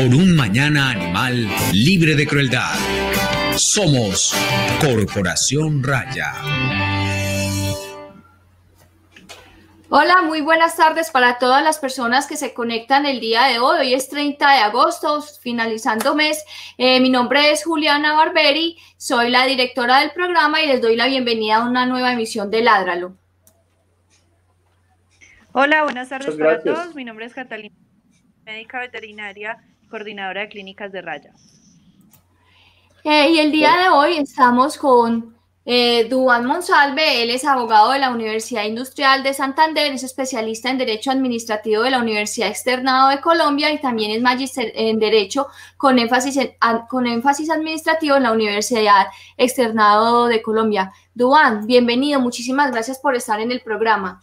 por un mañana animal libre de crueldad. Somos Corporación Raya. Hola, muy buenas tardes para todas las personas que se conectan el día de hoy. Hoy es 30 de agosto, finalizando mes. Eh, mi nombre es Juliana Barberi, soy la directora del programa y les doy la bienvenida a una nueva emisión de Ládralo. Hola, buenas tardes para todos. Mi nombre es Catalina, médica veterinaria, coordinadora de clínicas de Raya. Eh, y el día de hoy estamos con eh, Duan Monsalve, él es abogado de la Universidad Industrial de Santander, es especialista en Derecho Administrativo de la Universidad Externado de Colombia y también es magíster en Derecho con énfasis, con énfasis administrativo en la Universidad Externado de Colombia. Duan, bienvenido, muchísimas gracias por estar en el programa.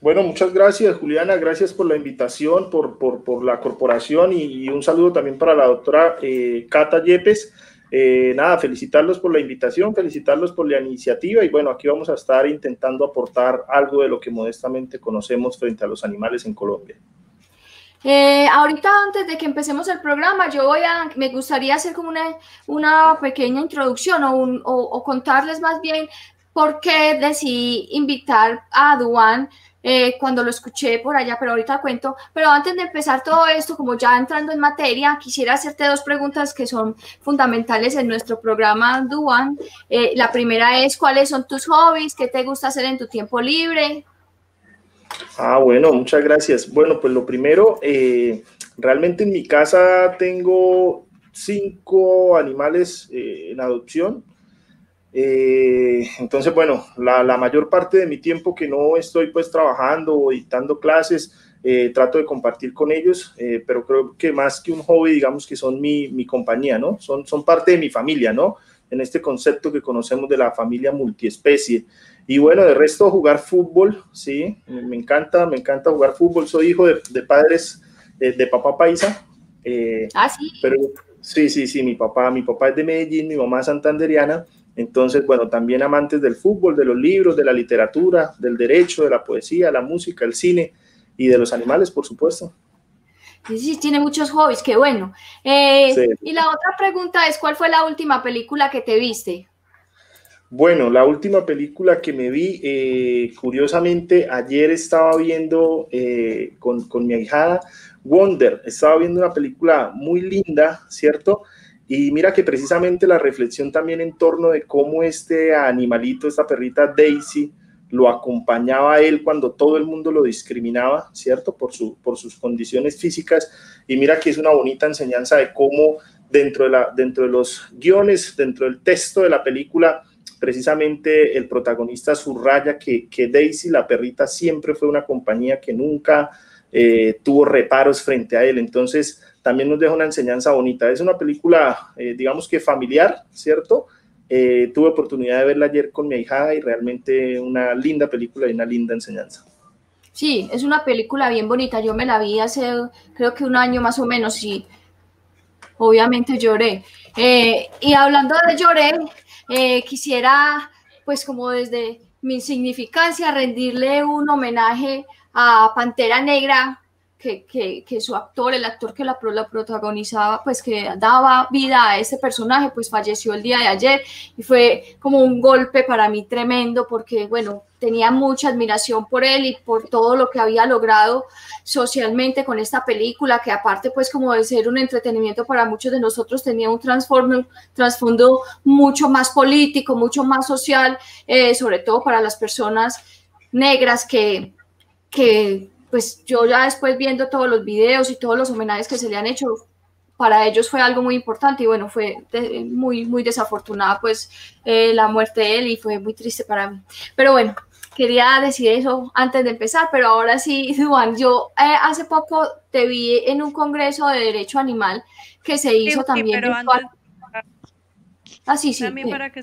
Bueno, muchas gracias, Juliana. Gracias por la invitación, por, por, la corporación y, un saludo también para la doctora eh, Cata Yepes. Eh, nada, felicitarlos por la invitación, felicitarlos por la iniciativa y bueno, aquí vamos a estar intentando aportar algo de lo que modestamente conocemos frente a los animales en Colombia. Eh, ahorita antes de que empecemos el programa, yo voy a, me gustaría hacer como una, una pequeña introducción o, o contarles más bien por qué decidí invitar a Duan eh, cuando lo escuché por allá, pero ahorita cuento. Pero antes de empezar todo esto, como ya entrando en materia, quisiera hacerte dos preguntas que son fundamentales en nuestro programa Duan. Eh, la primera es, ¿cuáles son tus hobbies? ¿Qué te gusta hacer en tu tiempo libre? Ah, bueno, muchas gracias. Bueno, pues lo primero, eh, realmente en mi casa tengo cinco animales en adopción. Eh, entonces, bueno, la, mayor parte de mi tiempo que no estoy pues trabajando o dictando clases, eh, trato de compartir con ellos, eh, pero creo que más que un hobby, digamos que son mi, mi, compañía, ¿no? Son, son parte de mi familia, ¿no? En este concepto que conocemos de la familia multiespecie. Y bueno, de resto, jugar fútbol, sí, me encanta, me encanta jugar fútbol. Soy hijo de, de padres de papá paisa. ah, sí. Pero sí, sí, sí, mi papá, mi papá es de Medellín, mi mamá es santanderiana. Entonces, bueno, también amantes del fútbol, de los libros, de la literatura, del derecho, de la poesía, la música, el cine y de los animales, por supuesto. Sí, sí, tiene muchos hobbies, qué bueno. Eh, y la otra pregunta es, ¿cuál fue la última película que te viste? Bueno, la última película que me vi, eh, curiosamente, ayer estaba viendo eh, con, con mi ahijada Wonder, estaba viendo una película muy linda, ¿cierto? Y mira que precisamente la reflexión también en torno de cómo este animalito, esta perrita Daisy, lo acompañaba a él cuando todo el mundo lo discriminaba, ¿cierto? Por, su, por sus condiciones físicas. Y mira que es una bonita enseñanza de cómo dentro de, la, dentro de los guiones, dentro del texto de la película, precisamente el protagonista subraya que, que Daisy, la perrita, siempre fue una compañía que nunca eh, tuvo reparos frente a él. Entonces, también nos deja una enseñanza bonita. Es una película, eh, digamos que familiar, ¿cierto? Eh, tuve oportunidad de verla ayer con mi hija y realmente una linda película y una linda enseñanza. Sí, es una película bien bonita. Yo me la vi hace creo que un año más o menos y obviamente lloré. Eh, y hablando de lloré, quisiera pues como desde mi significancia rendirle un homenaje a Pantera Negra que, que, su actor, el actor que la, la, protagonizaba, pues que daba vida a ese personaje, pues falleció el día de ayer y fue como un golpe para mí tremendo porque, bueno, tenía mucha admiración por él y por todo lo que había logrado socialmente con esta película, que aparte pues como de ser un entretenimiento para muchos de nosotros tenía un trasfondo mucho más político, mucho más social, eh, sobre todo para las personas negras que, que pues yo ya después viendo todos los videos y todos los homenajes que se le han hecho, para ellos fue algo muy importante y bueno, fue muy, muy desafortunada pues eh, la muerte de él y fue muy triste para mí. Pero bueno, quería decir eso antes de empezar, pero ahora sí, Juan, yo eh, hace poco te vi en un congreso de derecho animal que se hizo también. Pero Ah, sí, sí. También para que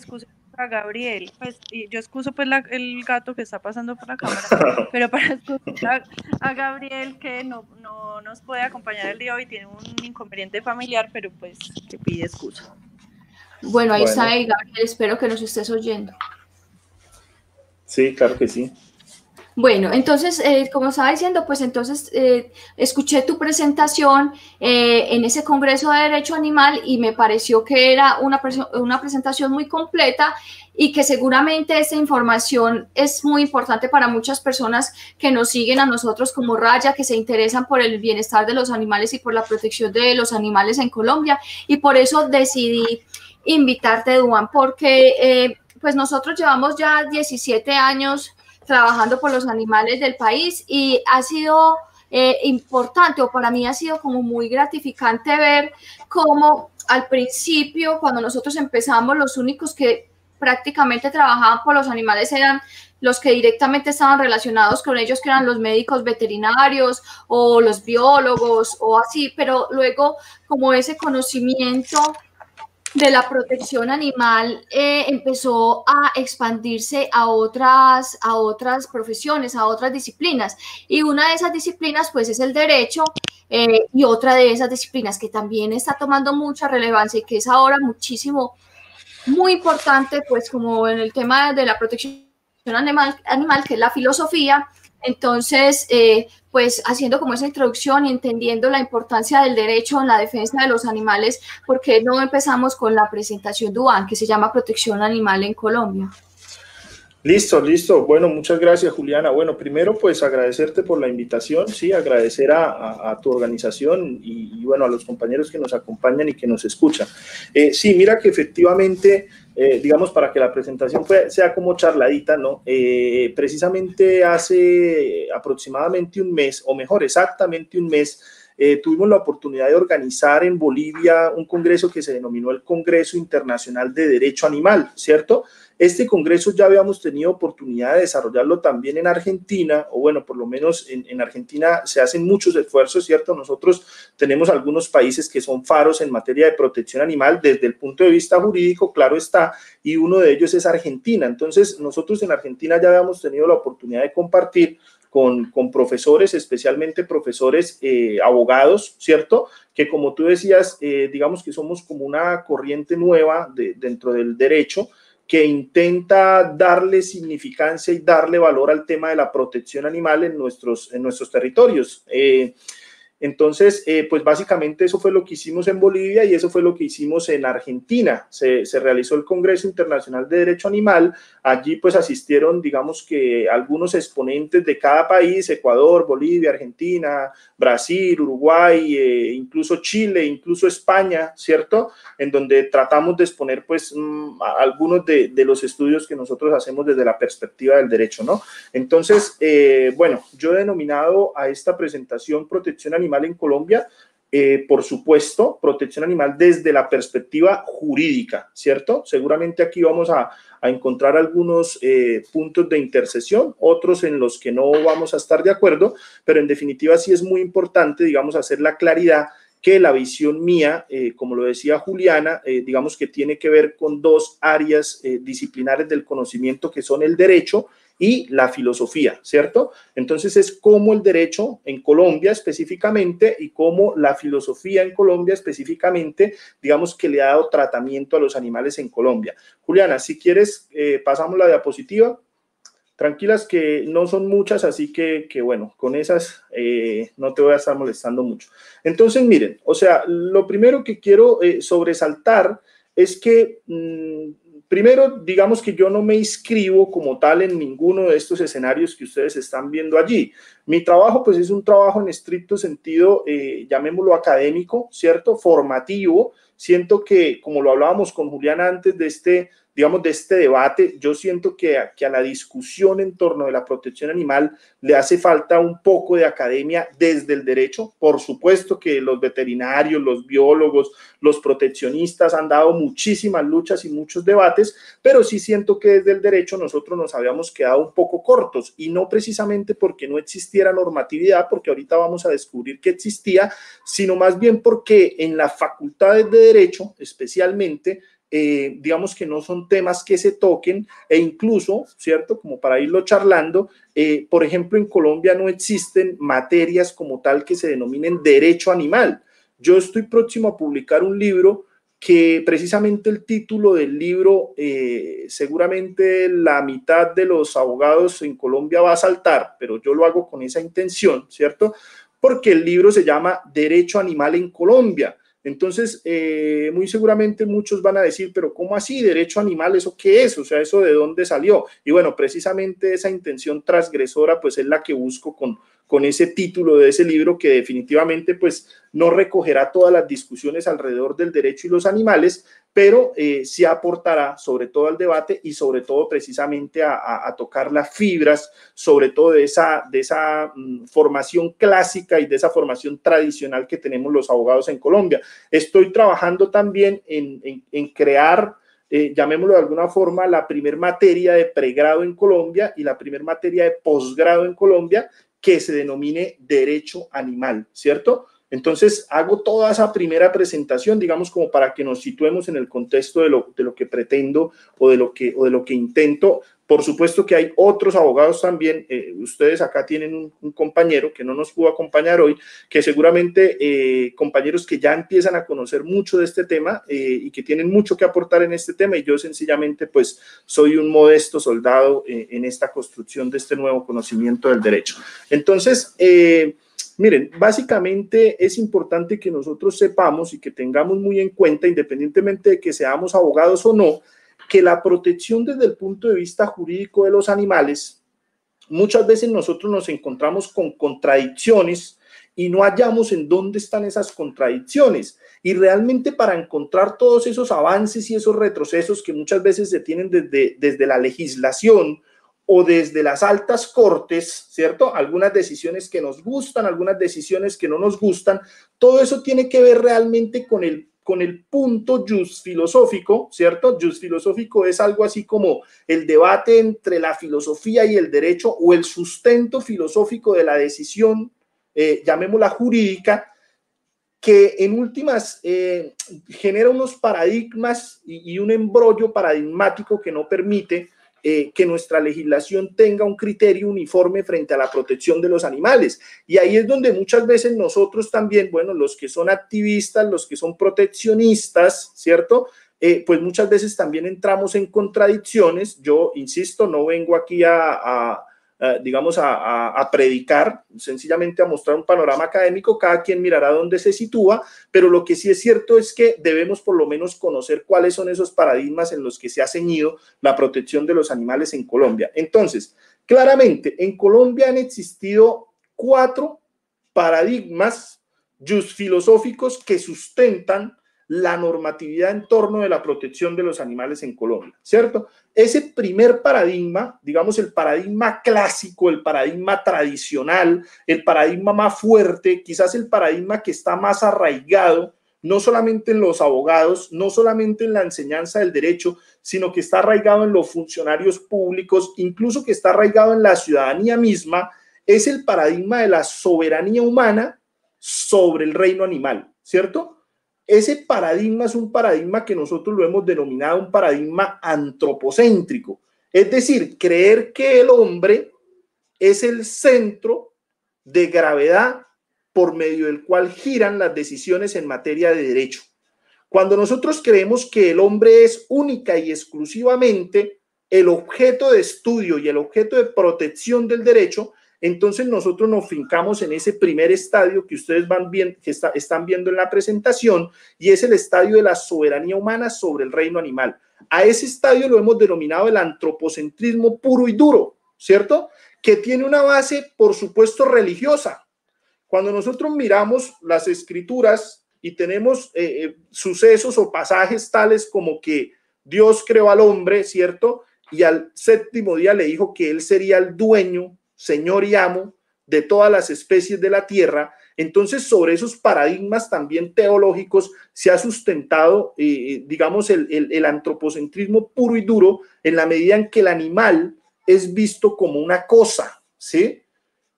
a Gabriel, pues y yo excuso pues el gato que está pasando por la cámara, pero para excusar a, Gabriel que no, no, nos puede acompañar el día de hoy, tiene un inconveniente familiar, pero pues que pide excusa. Bueno, ahí está Gabriel, espero que nos estés oyendo. Sí, claro que sí. Bueno, entonces, eh, como estaba diciendo, pues entonces eh, escuché tu presentación eh, en ese Congreso de Derecho Animal y me pareció que era una, una presentación muy completa y que seguramente esta información es muy importante para muchas personas que nos siguen a nosotros como Raya, que se interesan por el bienestar de los animales y por la protección de los animales en Colombia. Y por eso decidí invitarte, Duan, porque pues nosotros llevamos ya 17 años trabajando por los animales del país y ha sido eh, importante o para mí ha sido como muy gratificante ver cómo al principio, cuando nosotros empezamos, los únicos que prácticamente trabajaban por los animales eran los que directamente estaban relacionados con ellos, que eran los médicos veterinarios o los biólogos o así, pero luego como ese conocimiento de la protección animal eh, empezó a expandirse a otras, a otras profesiones, a otras disciplinas. Y una de esas disciplinas, pues, es el derecho. Eh, y otra de esas disciplinas que también está tomando mucha relevancia y que es ahora muchísimo, muy importante, pues, como en el tema de la protección animal, animal que es la filosofía. Entonces, eh, pues haciendo como esa introducción y entendiendo la importancia del derecho en la defensa de los animales, ¿por qué no empezamos con la presentación Duan, que se llama Protección Animal en Colombia? Listo, listo. Bueno, muchas gracias, Juliana. Bueno, primero, pues agradecerte por la invitación, sí, agradecer a, tu organización y, bueno, a los compañeros que nos acompañan y que nos escuchan. Eh, sí, mira que efectivamente, eh, digamos, para que la presentación sea como charladita, ¿no? Eh, precisamente hace aproximadamente un mes, o mejor, exactamente un mes, tuvimos la oportunidad de organizar en Bolivia un congreso que se denominó el Congreso Internacional de Derecho Animal, ¿cierto? Este Congreso ya habíamos tenido oportunidad de desarrollarlo también en Argentina, o bueno, por lo menos en, Argentina se hacen muchos esfuerzos, ¿cierto? Nosotros tenemos algunos países que son faros en materia de protección animal desde el punto de vista jurídico, claro está, y uno de ellos es Argentina. Entonces, nosotros en Argentina ya habíamos tenido la oportunidad de compartir con, profesores, especialmente profesores eh, abogados, ¿cierto? Que como tú decías, eh, digamos que somos como una corriente nueva dentro del derecho que intenta darle significancia y darle valor al tema de la protección animal en nuestros, en nuestros territorios. Eh, entonces, eh, pues básicamente eso fue lo que hicimos en Bolivia y eso fue lo que hicimos en Argentina. Se, realizó el Congreso Internacional de Derecho Animal. Allí pues asistieron, digamos que algunos exponentes de cada país, Ecuador, Bolivia, Argentina, Brasil, Uruguay, eh, incluso Chile, incluso España, ¿cierto? En donde tratamos de exponer pues mm, algunos de, los estudios que nosotros hacemos desde la perspectiva del derecho, ¿no? Entonces, eh, bueno, yo he denominado a esta presentación protección animal animal en Colombia, eh, por supuesto, protección animal desde la perspectiva jurídica, ¿cierto? Seguramente aquí vamos a, encontrar algunos eh, puntos de intercesión, otros en los que no vamos a estar de acuerdo, pero en definitiva sí es muy importante, digamos, hacer la claridad que la visión mía, eh, como lo decía Juliana, digamos que tiene que ver con dos áreas disciplinares del conocimiento que son el derecho y la filosofía, ¿cierto? Entonces es como el derecho en Colombia específicamente y como la filosofía en Colombia específicamente, digamos que le ha dado tratamiento a los animales en Colombia. Juliana, si quieres, eh, pasamos la diapositiva. Tranquilas que no son muchas, así que, bueno, con esas eh, no te voy a estar molestando mucho. Entonces, miren, o sea, lo primero que quiero eh, sobresaltar es que mm, primero, digamos que yo no me inscribo como tal en ninguno de estos escenarios que ustedes están viendo allí. Mi trabajo, pues, es un trabajo en estricto sentido, eh, llamémoslo académico, ¿cierto? Formativo. Siento que, como lo hablábamos con Julián antes de este digamos, de este debate, yo siento que, a la discusión en torno de la protección animal le hace falta un poco de academia desde el derecho. Por supuesto que los veterinarios, los biólogos, los proteccionistas han dado muchísimas luchas y muchos debates, pero sí siento que desde el derecho nosotros nos habíamos quedado un poco cortos y no precisamente porque no existiera normatividad, porque ahorita vamos a descubrir que existía, sino más bien porque en las facultades de derecho, especialmente, eh, digamos que no son temas que se toquen e incluso, ¿cierto? Como para irlo charlando, eh, por ejemplo, en Colombia no existen materias como tal que se denominen derecho animal. Yo estoy próximo a publicar un libro que precisamente el título del libro, eh, seguramente la mitad de los abogados en Colombia va a saltar, pero yo lo hago con esa intención, ¿cierto? Porque el libro se llama Derecho Animal en Colombia. Entonces, eh, muy seguramente muchos van a decir, pero ¿cómo así? ¿Derecho animal? ¿Eso qué es? O sea, ¿eso de dónde salió? Y bueno, precisamente esa intención transgresora, pues es la que busco con, con ese título de ese libro que definitivamente pues no recogerá todas las discusiones alrededor del derecho y los animales, pero eh, sí aportará sobre todo al debate y sobre todo precisamente a, tocar las fibras, sobre todo de esa, de esa mm, formación clásica y de esa formación tradicional que tenemos los abogados en Colombia. Estoy trabajando también en, crear... Eh, llamémoslo de alguna forma, la primer materia de pregrado en Colombia y la primer materia de posgrado en Colombia, que se denomine derecho animal, ¿cierto? Entonces, hago toda esa primera presentación, digamos, como para que nos situemos en el contexto de lo, de lo que pretendo o de lo que, o de lo que intento. Por supuesto que hay otros abogados también. Eh, ustedes acá tienen un, compañero que no nos pudo acompañar hoy, que seguramente eh, compañeros que ya empiezan a conocer mucho de este tema eh, y que tienen mucho que aportar en este tema. Y yo sencillamente, pues, soy un modesto soldado en esta construcción de este nuevo conocimiento del derecho. Entonces, miren, básicamente es importante que nosotros sepamos y que tengamos muy en cuenta, independientemente de que seamos abogados o no, que la protección desde el punto de vista jurídico de los animales, muchas veces nosotros nos encontramos con contradicciones y no hallamos en dónde están esas contradicciones. Y realmente para encontrar todos esos avances y esos retrocesos que muchas veces se tienen desde, desde la legislación o desde las altas cortes, ¿cierto? Algunas decisiones que nos gustan, algunas decisiones que no nos gustan, todo eso tiene que ver realmente con el con el punto just filosófico, ¿cierto? Just filosófico es algo así como el debate entre la filosofía y el derecho o el sustento filosófico de la decisión, eh, llamémosla jurídica, que en últimas eh, genera unos paradigmas y, y un embrollo paradigmático que no permite eh, que nuestra legislación tenga un criterio uniforme frente a la protección de los animales. Y ahí es donde muchas veces nosotros también, bueno, los que son activistas, los que son proteccionistas, ¿cierto? Eh, pues muchas veces también entramos en contradicciones. Yo, insisto, no vengo aquí a eh, digamos, a, predicar, sencillamente a mostrar un panorama académico, cada quien mirará dónde se sitúa, pero lo que sí es cierto es que debemos por lo menos conocer cuáles son esos paradigmas en los que se ha ceñido la protección de los animales en Colombia. Entonces, claramente, en Colombia han existido cuatro paradigmas filosóficos que sustentan la normatividad en torno de la protección de los animales en Colombia, ¿cierto? Ese primer paradigma, digamos el paradigma clásico, el paradigma tradicional, el paradigma más fuerte, quizás el paradigma que está más arraigado, no solamente en los abogados, no solamente en la enseñanza del derecho, sino que está arraigado en los funcionarios públicos, incluso que está arraigado en la ciudadanía misma, es el paradigma de la soberanía humana sobre el reino animal, ¿cierto? Ese paradigma es un paradigma que nosotros lo hemos denominado un paradigma antropocéntrico, es decir, creer que el hombre es el centro de gravedad por medio del cual giran las decisiones en materia de derecho. Cuando nosotros creemos que el hombre es única y exclusivamente el objeto de estudio y el objeto de protección del derecho, entonces nosotros nos fincamos en ese primer estadio que ustedes van bien, que están viendo en la presentación y es el estadio de la soberanía humana sobre el reino animal. A ese estadio lo hemos denominado el antropocentrismo puro y duro, ¿cierto? Que tiene una base, por supuesto, religiosa. Cuando nosotros miramos las escrituras y tenemos eh, eh, sucesos o pasajes tales como que Dios creó al hombre, ¿cierto? Y al séptimo día le dijo que él sería el dueño señor y amo de todas las especies de la tierra, entonces sobre esos paradigmas también teológicos se ha sustentado, eh, eh, digamos, el, antropocentrismo puro y duro en la medida en que el animal es visto como una cosa, ¿sí?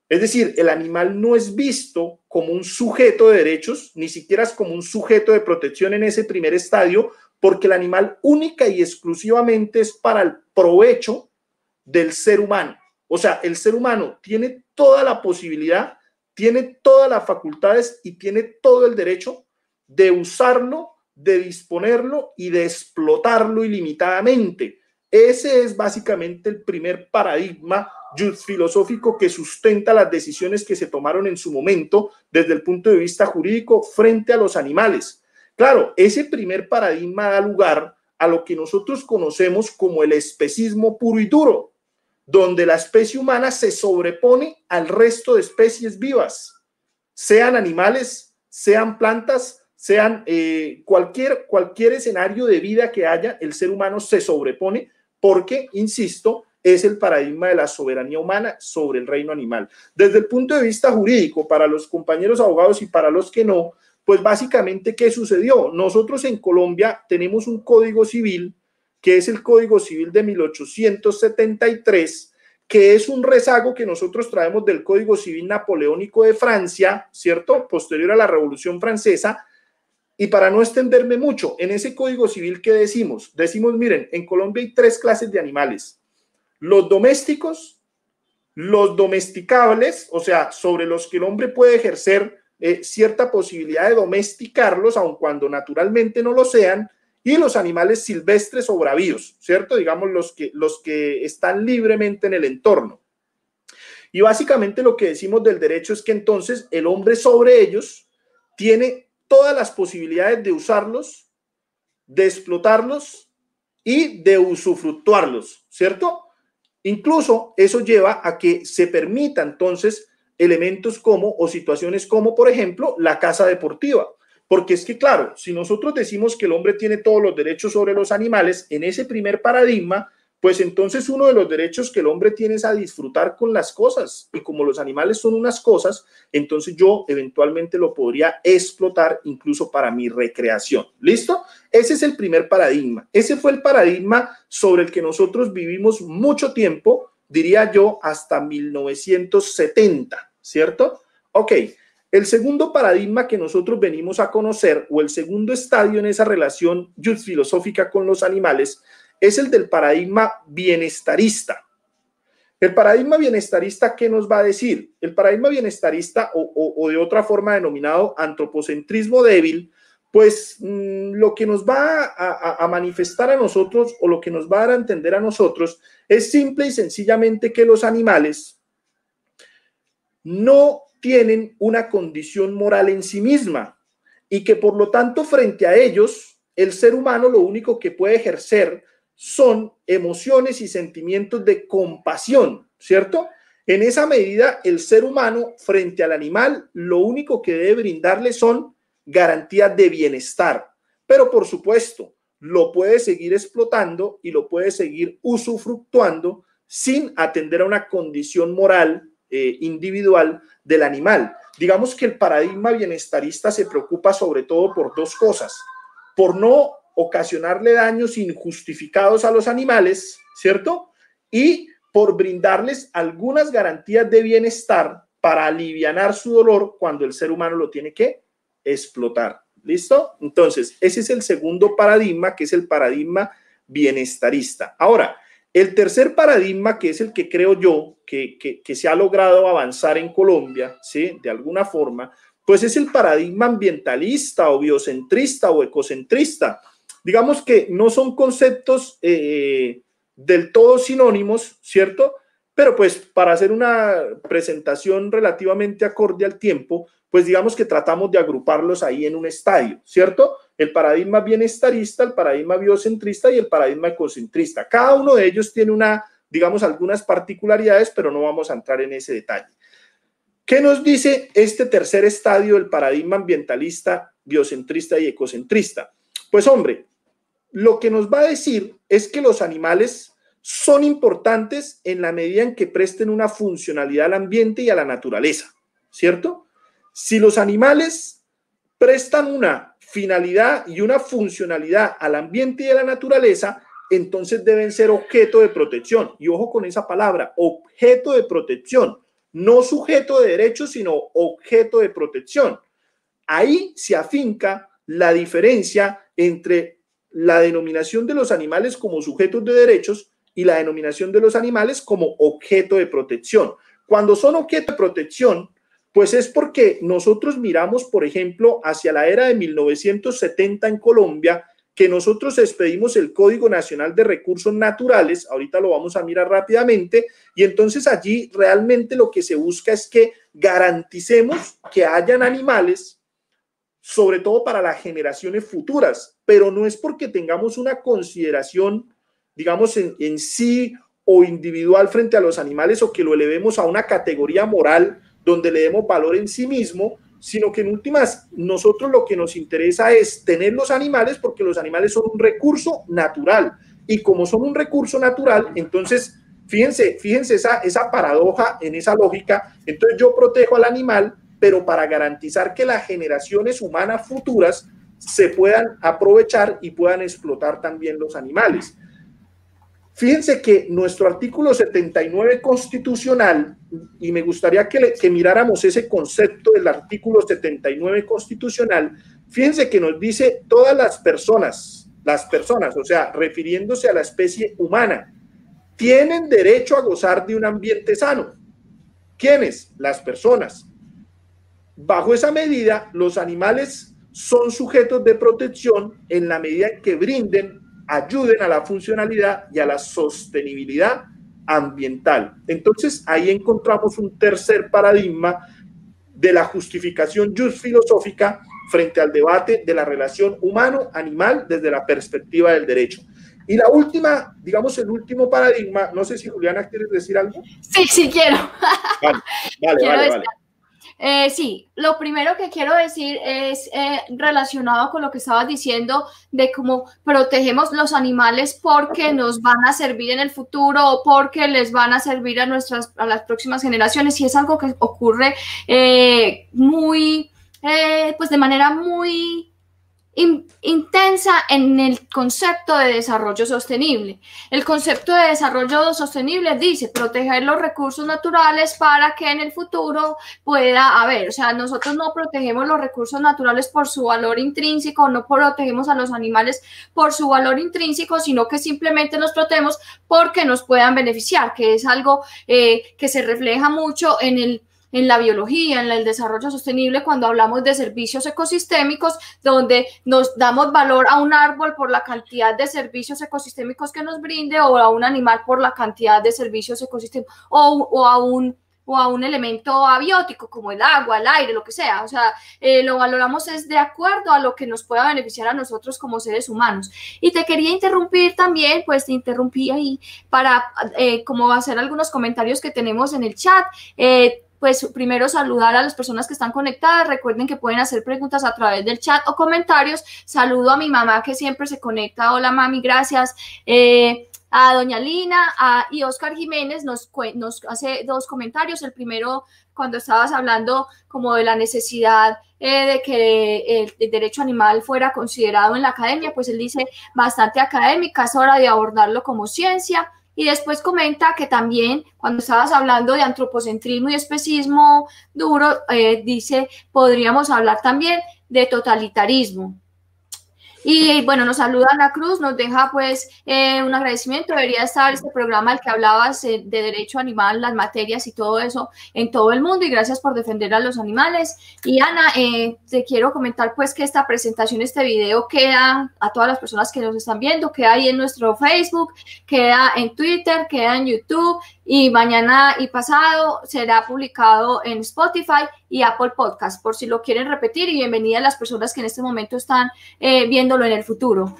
Es decir, el animal no es visto como un sujeto de derechos, ni siquiera como un sujeto de protección en ese primer estadio, porque el animal única y exclusivamente es para el provecho del ser humano. O sea, el ser humano tiene toda la posibilidad, tiene todas las facultades y tiene todo el derecho de usarlo de disponerlo y de explotarlo ilimitadamente. Ese es básicamente el primer paradigma filosófico que sustenta las decisiones que se tomaron en su momento desde el punto de vista jurídico frente a los animales. Claro, ese primer paradigma da lugar a lo que nosotros conocemos como el especismo puro y duro, donde la especie humana se sobrepone al resto de especies vivas, sean animales, sean plantas, sean eh, cualquier, cualquier escenario de vida que haya, el ser humano se sobrepone porque, insisto, es el paradigma de la soberanía humana sobre el reino animal. Desde el punto de vista jurídico, para los compañeros abogados y para los que no, pues básicamente, ¿qué sucedió? Nosotros en Colombia tenemos un código civil, que es el Código Civil de 1873, que es un rezago que nosotros traemos del Código Civil Napoleónico de Francia, ¿cierto? Posterior a la Revolución Francesa. Y para no extenderme mucho, en ese Código Civil, ¿qué decimos? Decimos, miren, en Colombia hay tres clases de animales. Los domésticos, los domesticables, o sea, sobre los que el hombre puede ejercer eh, cierta posibilidad de domesticarlos, aun cuando naturalmente no lo sean, y los animales silvestres o bravíos, ¿cierto? Digamos los que, los que están libremente en el entorno. Y básicamente lo que decimos del derecho es que entonces el hombre sobre ellos tiene todas las posibilidades de usarlos, de explotarlos y de usufructuarlos, ¿cierto? Incluso eso lleva a que se permita entonces elementos como o situaciones como, por ejemplo, la casa deportiva. Porque es que, claro, si nosotros decimos que el hombre tiene todos los derechos sobre los animales, en ese primer paradigma, pues entonces uno de los derechos que el hombre tiene es a disfrutar con las cosas. Y como los animales son unas cosas, entonces yo eventualmente lo podría explotar incluso para mi recreación. ¿Listo? Ese es el primer paradigma. Ese fue el paradigma sobre el que nosotros vivimos mucho tiempo, diría yo, hasta 1970. ¿cierto? Ok, el segundo paradigma que nosotros venimos a conocer o el segundo estadio en esa relación filosófica con los animales es el del paradigma bienestarista. El paradigma bienestarista, ¿qué nos va a decir? El paradigma bienestarista o, de otra forma denominado antropocentrismo débil, pues mm, lo que nos va a, a, manifestar a nosotros o lo que nos va a dar a entender a nosotros es simple y sencillamente que los animales no tienen una condición moral en sí misma y que por lo tanto frente a ellos el ser humano lo único que puede ejercer son emociones y sentimientos de compasión, ¿cierto? En esa medida, el ser humano frente al animal lo único que debe brindarle son garantías de bienestar, pero por supuesto, lo puede seguir explotando y lo puede seguir usufructuando sin atender a una condición moral eh, individual del animal. Digamos que el paradigma bienestarista se preocupa sobre todo por dos cosas, por no ocasionarle daños injustificados a los animales, ¿cierto? Y por brindarles algunas garantías de bienestar para aliviar su dolor cuando el ser humano lo tiene que explotar. ¿Listo? Entonces, ese es el segundo paradigma, que es el paradigma bienestarista. Ahora, el tercer paradigma, que es el que creo yo que, se ha logrado avanzar en Colombia, ¿sí? De alguna forma, pues es el paradigma ambientalista o biocentrista o ecocentrista. Digamos que no son conceptos eh, del todo sinónimos, ¿cierto? Pero pues para hacer una presentación relativamente acorde al tiempo, pues digamos que tratamos de agruparlos ahí en un estadio, ¿cierto? El paradigma bienestarista, el paradigma biocentrista y el paradigma ecocentrista. Cada uno de ellos tiene una, digamos, algunas particularidades, pero no vamos a entrar en ese detalle. ¿Qué nos dice este tercer estadio del paradigma ambientalista, biocentrista y ecocentrista? Pues hombre, lo que nos va a decir es que los animales son importantes en la medida en que presten una funcionalidad al ambiente y a la naturaleza, ¿cierto? Si los animales prestan una finalidad y una funcionalidad al ambiente y a la naturaleza, entonces deben ser objeto de protección. Y ojo con esa palabra, objeto de protección, no sujeto de derechos, sino objeto de protección. Ahí se afinca la diferencia entre la denominación de los animales como sujetos de derechos y la denominación de los animales como objeto de protección. Cuando son objeto de protección, Pues es porque nosotros miramos, por ejemplo, hacia la era de 1970 en Colombia, que nosotros expedimos el Código Nacional de Recursos Naturales, ahorita lo vamos a mirar rápidamente, y entonces allí realmente lo que se busca es que garanticemos que hayan animales, sobre todo para las generaciones futuras, pero no es porque tengamos una consideración, digamos, en, en sí o individual frente a los animales o que lo elevemos a una categoría moral donde le demos valor en sí mismo, sino que en últimas nosotros lo que nos interesa es tener los animales porque los animales son un recurso natural y como son un recurso natural, entonces fíjense, fíjense esa, esa paradoja en esa lógica, entonces yo protejo al animal, pero para garantizar que las generaciones humanas futuras se puedan aprovechar y puedan explotar también los animales. Fíjense que nuestro artículo 79 constitucional, y me gustaría que, miráramos ese concepto del artículo 79 constitucional, fíjense que nos dice todas las personas, las personas, o sea, refiriéndose a la especie humana, tienen derecho a gozar de un ambiente sano. ¿Quiénes? Las personas. Bajo esa medida, los animales son sujetos de protección en la medida en que brinden ayuden a la funcionalidad y a la sostenibilidad ambiental. Entonces, ahí encontramos un tercer paradigma de la justificación just filosófica frente al debate de la relación humano-animal desde la perspectiva del derecho. Y la última, digamos, el último paradigma, no sé si Juliana quieres decir algo. Sí, sí quiero. Vale, vale, vale, vale. Eh, sí, lo primero que quiero decir es eh, relacionado con lo que estabas diciendo de cómo protegemos los animales porque nos van a servir en el futuro o porque les van a servir a nuestras a las próximas generaciones. Y es algo que ocurre eh, muy pues de manera muy intensa en el concepto de desarrollo sostenible. El concepto de desarrollo sostenible dice proteger los recursos naturales para que en el futuro pueda haber, o sea, nosotros no protegemos los recursos naturales por su valor intrínseco, no protegemos a los animales por su valor intrínseco, sino que simplemente nos protegemos porque nos puedan beneficiar, que es algo eh, que se refleja mucho en el en la biología, en el desarrollo sostenible, cuando hablamos de servicios ecosistémicos, donde nos damos valor a un árbol por la cantidad de servicios ecosistémicos que nos brinde o a un animal por la cantidad de servicios ecosistémicos o, a un o a un elemento abiótico como el agua, el aire, lo que sea. O sea, eh, lo valoramos es de acuerdo a lo que nos pueda beneficiar a nosotros como seres humanos. Y te quería interrumpir también, pues te interrumpí ahí para eh, como hacer algunos comentarios que tenemos en el chat. Eh, pues primero saludar a las personas que están conectadas. Recuerden que pueden hacer preguntas a través del chat o comentarios. Saludo a mi mamá que siempre se conecta. Hola mami, gracias. Eh, a doña Lina a, y Oscar Jiménez nos, nos hace dos comentarios. El primero, cuando estabas hablando como de la necesidad eh, de que el, derecho animal fuera considerado en la academia, pues él dice bastante académica, es hora de abordarlo como ciencia. Y después comenta que también cuando estabas hablando de antropocentrismo y especismo duro, eh, dice, podríamos hablar también de totalitarismo. Y bueno, nos saluda Ana Cruz, nos deja pues eh, un agradecimiento. Debería estar este programa al que hablabas eh, de derecho animal, las materias y todo eso en todo el mundo. Y gracias por defender a los animales. Y Ana, eh, te quiero comentar pues que esta presentación, este video queda a todas las personas que nos están viendo, queda ahí en nuestro Facebook, queda en Twitter, queda en YouTube y mañana y pasado será publicado en Spotify y Apple Podcast, por si lo quieren repetir y bienvenida a las personas que en este momento están eh, viéndolo en el futuro.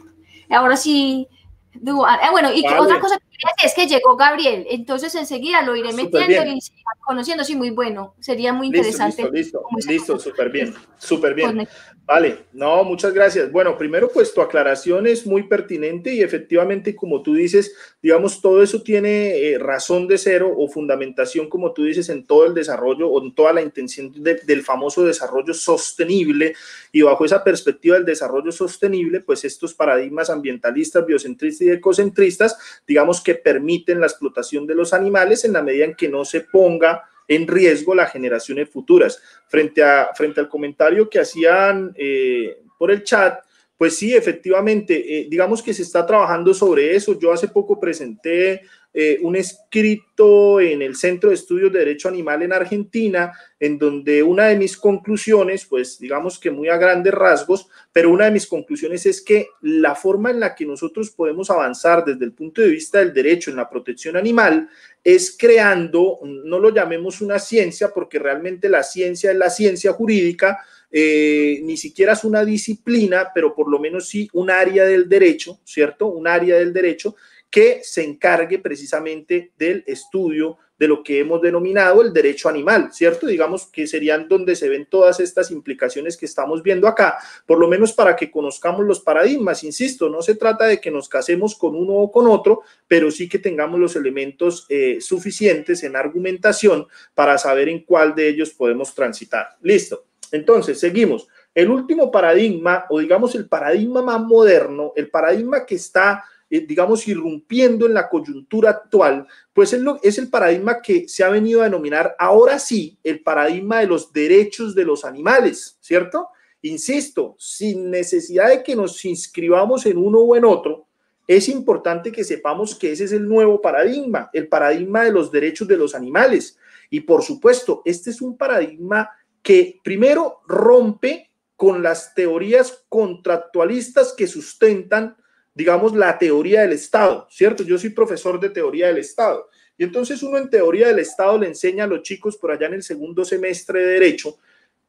Ahora sí, eh, bueno, y otra cosa es que llegó Gabriel, entonces enseguida lo iré metiendo y conociendo, sí, muy bueno, sería muy interesante. Listo, listo, listo, súper bien, súper bien. Vale, no, muchas gracias. Bueno, primero, pues tu aclaración es muy pertinente y efectivamente, como tú dices, digamos, todo eso tiene eh, razón de cero o fundamentación, como tú dices, en todo el desarrollo o en toda la intención del famoso desarrollo sostenible. Y bajo esa perspectiva del desarrollo sostenible, pues estos paradigmas ambientalistas, biocentristas y ecocentristas, digamos que permiten la explotación de los animales en la medida en que no se ponga en riesgo las generaciones futuras. Frente, a, frente al comentario que hacían eh, por el chat, pues sí, efectivamente, eh, digamos que se está trabajando sobre eso. Yo hace poco presenté eh, un escrito en el Centro de Estudios de Derecho Animal en Argentina, en donde una de mis conclusiones, pues digamos que muy a grandes rasgos, pero una de mis conclusiones es que la forma en la que nosotros podemos avanzar desde el punto de vista del derecho en la protección animal es creando, no lo llamemos una ciencia, porque realmente la ciencia es la ciencia jurídica, eh, ni siquiera es una disciplina, pero por lo menos sí un área del derecho, ¿cierto? Un área del derecho que se encargue precisamente del estudio de lo que hemos denominado el derecho animal, ¿cierto? Digamos que serían donde se ven todas estas implicaciones que estamos viendo acá, por lo menos para que conozcamos los paradigmas. Insisto, no se trata de que nos casemos con uno o con otro, pero sí que tengamos los elementos eh, suficientes en argumentación para saber en cuál de ellos podemos transitar. Listo. Entonces, seguimos. El último paradigma, o digamos el paradigma más moderno, el paradigma que está eh, digamos, irrumpiendo en la coyuntura actual, pues es, es el paradigma que se ha venido a denominar ahora sí el paradigma de los derechos de los animales, ¿cierto? Insisto, sin necesidad de que nos inscribamos en uno o en otro, es importante que sepamos que ese es el nuevo paradigma, el paradigma de los derechos de los animales. Y por supuesto, este es un paradigma que primero rompe con las teorías contractualistas que sustentan digamos, la teoría del Estado, ¿cierto? Yo soy profesor de teoría del Estado. Y entonces uno en teoría del Estado le enseña a los chicos por allá en el segundo semestre de Derecho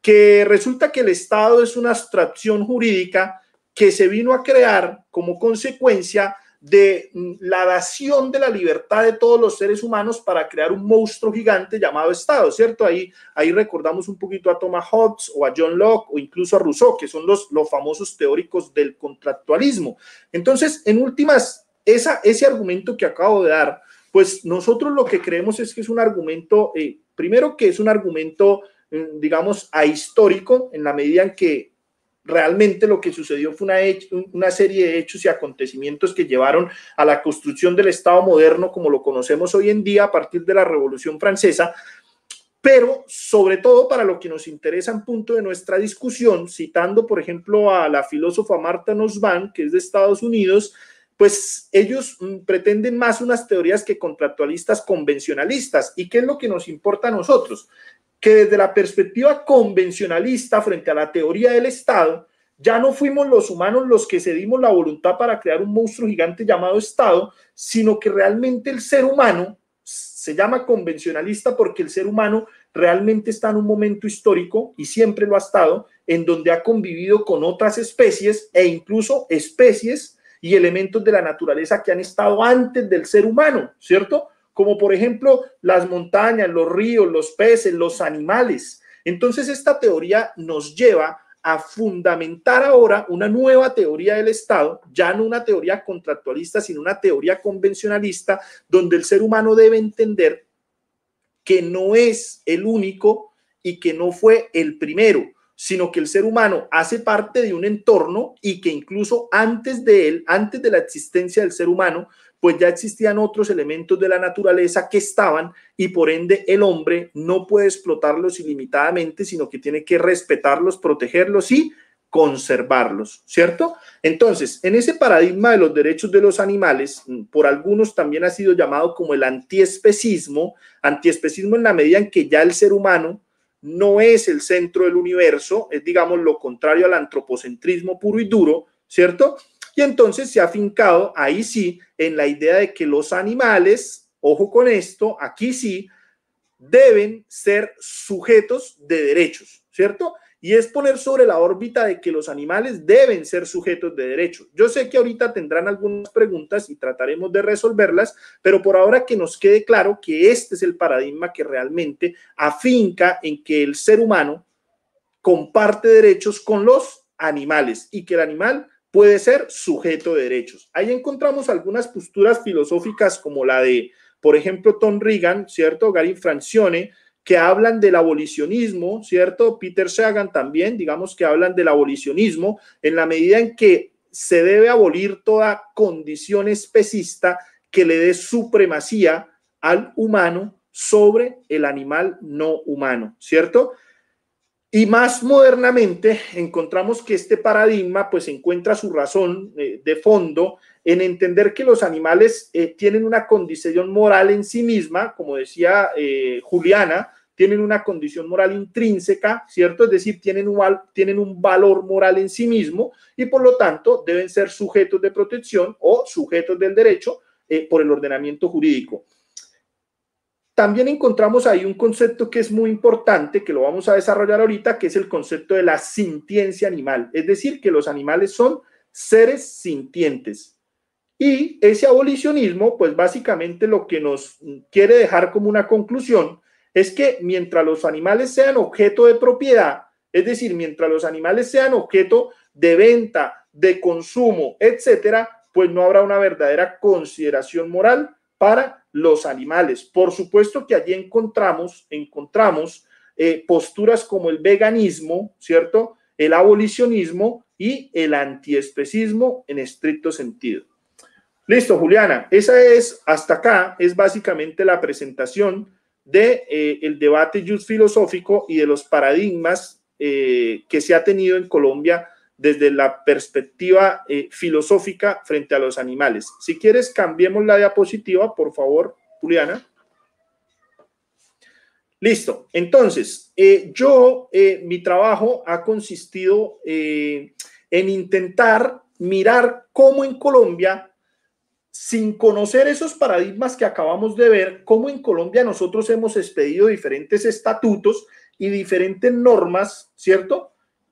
que resulta que el Estado es una abstracción jurídica que se vino a crear como consecuencia de la dación de la libertad de todos los seres humanos para crear un monstruo gigante llamado Estado, ¿cierto? Ahí, ahí recordamos un poquito a Thomas Hobbes o a John Locke o incluso a Rousseau, que son los, los famosos teóricos del contractualismo. Entonces, en últimas, esa, ese argumento que acabo de dar, pues nosotros lo que creemos es que es un argumento, eh, primero que es un argumento, mm, digamos, ahistórico, en la medida en que realmente lo que sucedió fue una, serie de hechos y acontecimientos que llevaron a la construcción del Estado moderno como lo conocemos hoy en día a partir de la Revolución Francesa, pero sobre todo para lo que nos interesa en punto de nuestra discusión, citando por ejemplo a la filósofa Marta Nussbaum, que es de Estados Unidos, pues ellos mm, pretenden más unas teorías que contractualistas convencionalistas. ¿Y qué es lo que nos importa a nosotros? Que desde la perspectiva convencionalista frente a la teoría del Estado, ya no fuimos los humanos los que cedimos la voluntad para crear un monstruo gigante llamado Estado, sino que realmente el ser humano se llama convencionalista porque el ser humano realmente está en un momento histórico y siempre lo ha estado, en donde ha convivido con otras especies e incluso especies y elementos de la naturaleza que han estado antes del ser humano, ¿cierto? Como por ejemplo las montañas, los ríos, los peces, los animales. Entonces esta teoría nos lleva a fundamentar ahora una nueva teoría del Estado, ya no una teoría contractualista, sino una teoría convencionalista, donde el ser humano debe entender que no es el único y que no fue el primero, sino que el ser humano hace parte de un entorno y que incluso antes de él, antes de la existencia del ser humano, pues ya existían otros elementos de la naturaleza que estaban y por ende el hombre no puede explotarlos ilimitadamente, sino que tiene que respetarlos, protegerlos y conservarlos, ¿cierto? Entonces, en ese paradigma de los derechos de los animales, por algunos también ha sido llamado como el antiespecismo, antiespecismo en la medida en que ya el ser humano no es el centro del universo, es digamos lo contrario al antropocentrismo puro y duro, ¿cierto? Y entonces se ha fincado ahí sí en la idea de que los animales, ojo con esto, aquí sí, deben ser sujetos de derechos, ¿cierto? Y es poner sobre la órbita de que los animales deben ser sujetos de derechos. Yo sé que ahorita tendrán algunas preguntas y trataremos de resolverlas, pero por ahora que nos quede claro que este es el paradigma que realmente afinca en que el ser humano comparte derechos con los animales y que el animal puede ser sujeto de derechos. Ahí encontramos algunas posturas filosóficas como la de, por ejemplo, Tom Reagan, ¿cierto? Gary Francione, que hablan del abolicionismo, ¿cierto? Peter Sagan también, digamos que hablan del abolicionismo en la medida en que se debe abolir toda condición especista que le dé supremacía al humano sobre el animal no humano, ¿cierto? Y más modernamente encontramos que este paradigma pues encuentra su razón eh, de fondo en entender que los animales eh, tienen una condición moral en sí misma, como decía eh, Juliana, tienen una condición moral intrínseca, ¿cierto? Es decir, un, tienen un valor moral en sí mismo y por lo tanto deben ser sujetos de protección o sujetos del derecho por el ordenamiento jurídico. También encontramos ahí un concepto que es muy importante, que lo vamos a desarrollar ahorita, que es el concepto de la sintiencia animal. Es decir, que los animales son seres sintientes. Y ese abolicionismo, pues básicamente lo que nos quiere dejar como una conclusión es que mientras los animales sean objeto de propiedad, es decir, mientras los animales sean objeto de venta, de consumo, etcétera, pues no habrá una verdadera consideración moral para los animales. Por supuesto que allí encontramos, encontramos eh, posturas como el veganismo, ¿cierto? El abolicionismo y el antiespecismo en estricto sentido. Listo, Juliana. Esa es, hasta acá, es básicamente la presentación de eh, el debate filosófico y de los paradigmas eh, que se ha tenido en Colombia desde la perspectiva eh, filosófica frente a los animales. Si quieres, cambiemos la diapositiva, por favor, Juliana. Listo. Entonces, eh, yo, eh, mi trabajo ha consistido en intentar mirar cómo en Colombia, sin conocer esos paradigmas que acabamos de ver, cómo en Colombia nosotros hemos expedido diferentes estatutos y diferentes normas, ¿cierto?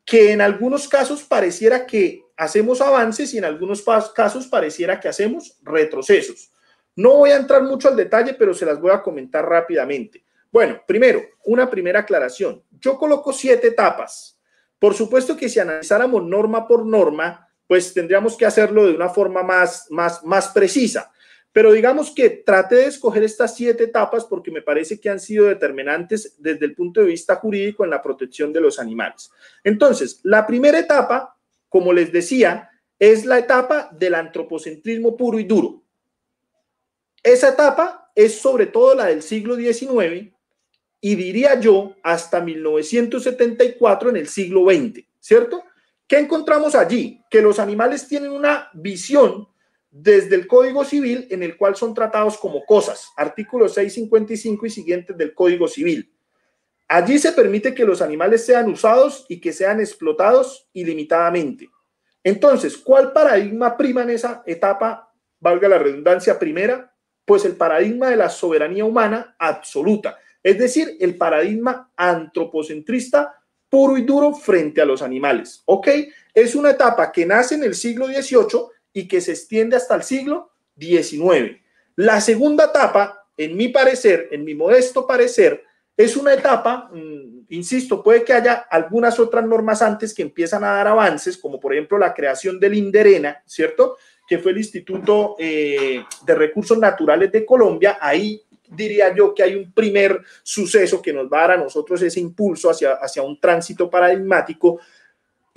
Que en algunos casos pareciera que hacemos avances y en algunos casos pareciera que hacemos retrocesos. No voy a entrar mucho al detalle, pero se las voy a comentar rápidamente. Bueno, primero, una primera aclaración. Yo coloco siete etapas. Por supuesto que si analizáramos norma por norma, pues tendríamos que hacerlo de una forma más, más, más precisa. Pero digamos que trate de escoger estas siete etapas porque me parece que han sido determinantes desde el punto de vista jurídico en la protección de los animales. Entonces, la primera etapa, como les decía, es la etapa del antropocentrismo puro y duro. Esa etapa es sobre todo la del siglo XIX y diría yo hasta 1974 en el siglo XX, ¿cierto? ¿Qué encontramos allí? Que los animales tienen una visión desde el Código Civil en el cual son tratados como cosas, artículos 655 y siguientes del Código Civil. Allí se permite que los animales sean usados y que sean explotados ilimitadamente. Entonces, ¿cuál paradigma prima en esa etapa, valga la redundancia primera? Pues el paradigma de la soberanía humana absoluta, es decir, el paradigma antropocentrista puro y duro frente a los animales. ¿Ok? Es una etapa que nace en el siglo XVIII y que se extiende hasta el siglo XIX. La segunda etapa, en mi parecer, en mi modesto parecer, es una etapa, mm, insisto, puede que haya algunas otras normas antes que empiezan a dar avances, como por ejemplo la creación del INDERENA, ¿cierto? Que fue el Instituto eh, de Recursos Naturales de Colombia. Ahí diría yo que hay un primer suceso que nos va a dar a nosotros ese impulso hacia, hacia un tránsito paradigmático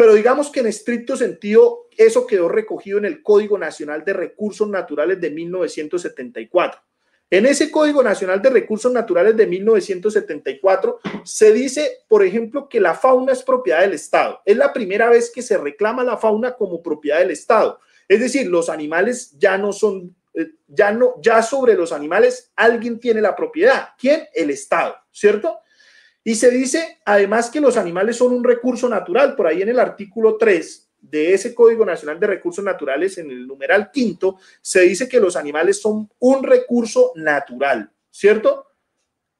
pero digamos que en estricto sentido eso quedó recogido en el Código Nacional de Recursos Naturales de 1974. En ese Código Nacional de Recursos Naturales de 1974 se dice, por ejemplo, que la fauna es propiedad del Estado. Es la primera vez que se reclama la fauna como propiedad del Estado. Es decir, los animales ya no son, eh, ya no, ya sobre los animales alguien tiene la propiedad. ¿Quién? El Estado, ¿cierto? Y se dice además que los animales son un recurso natural. Por ahí en el artículo 3 de ese Código Nacional de Recursos Naturales, en el numeral quinto, se dice que los animales son un recurso natural, ¿cierto?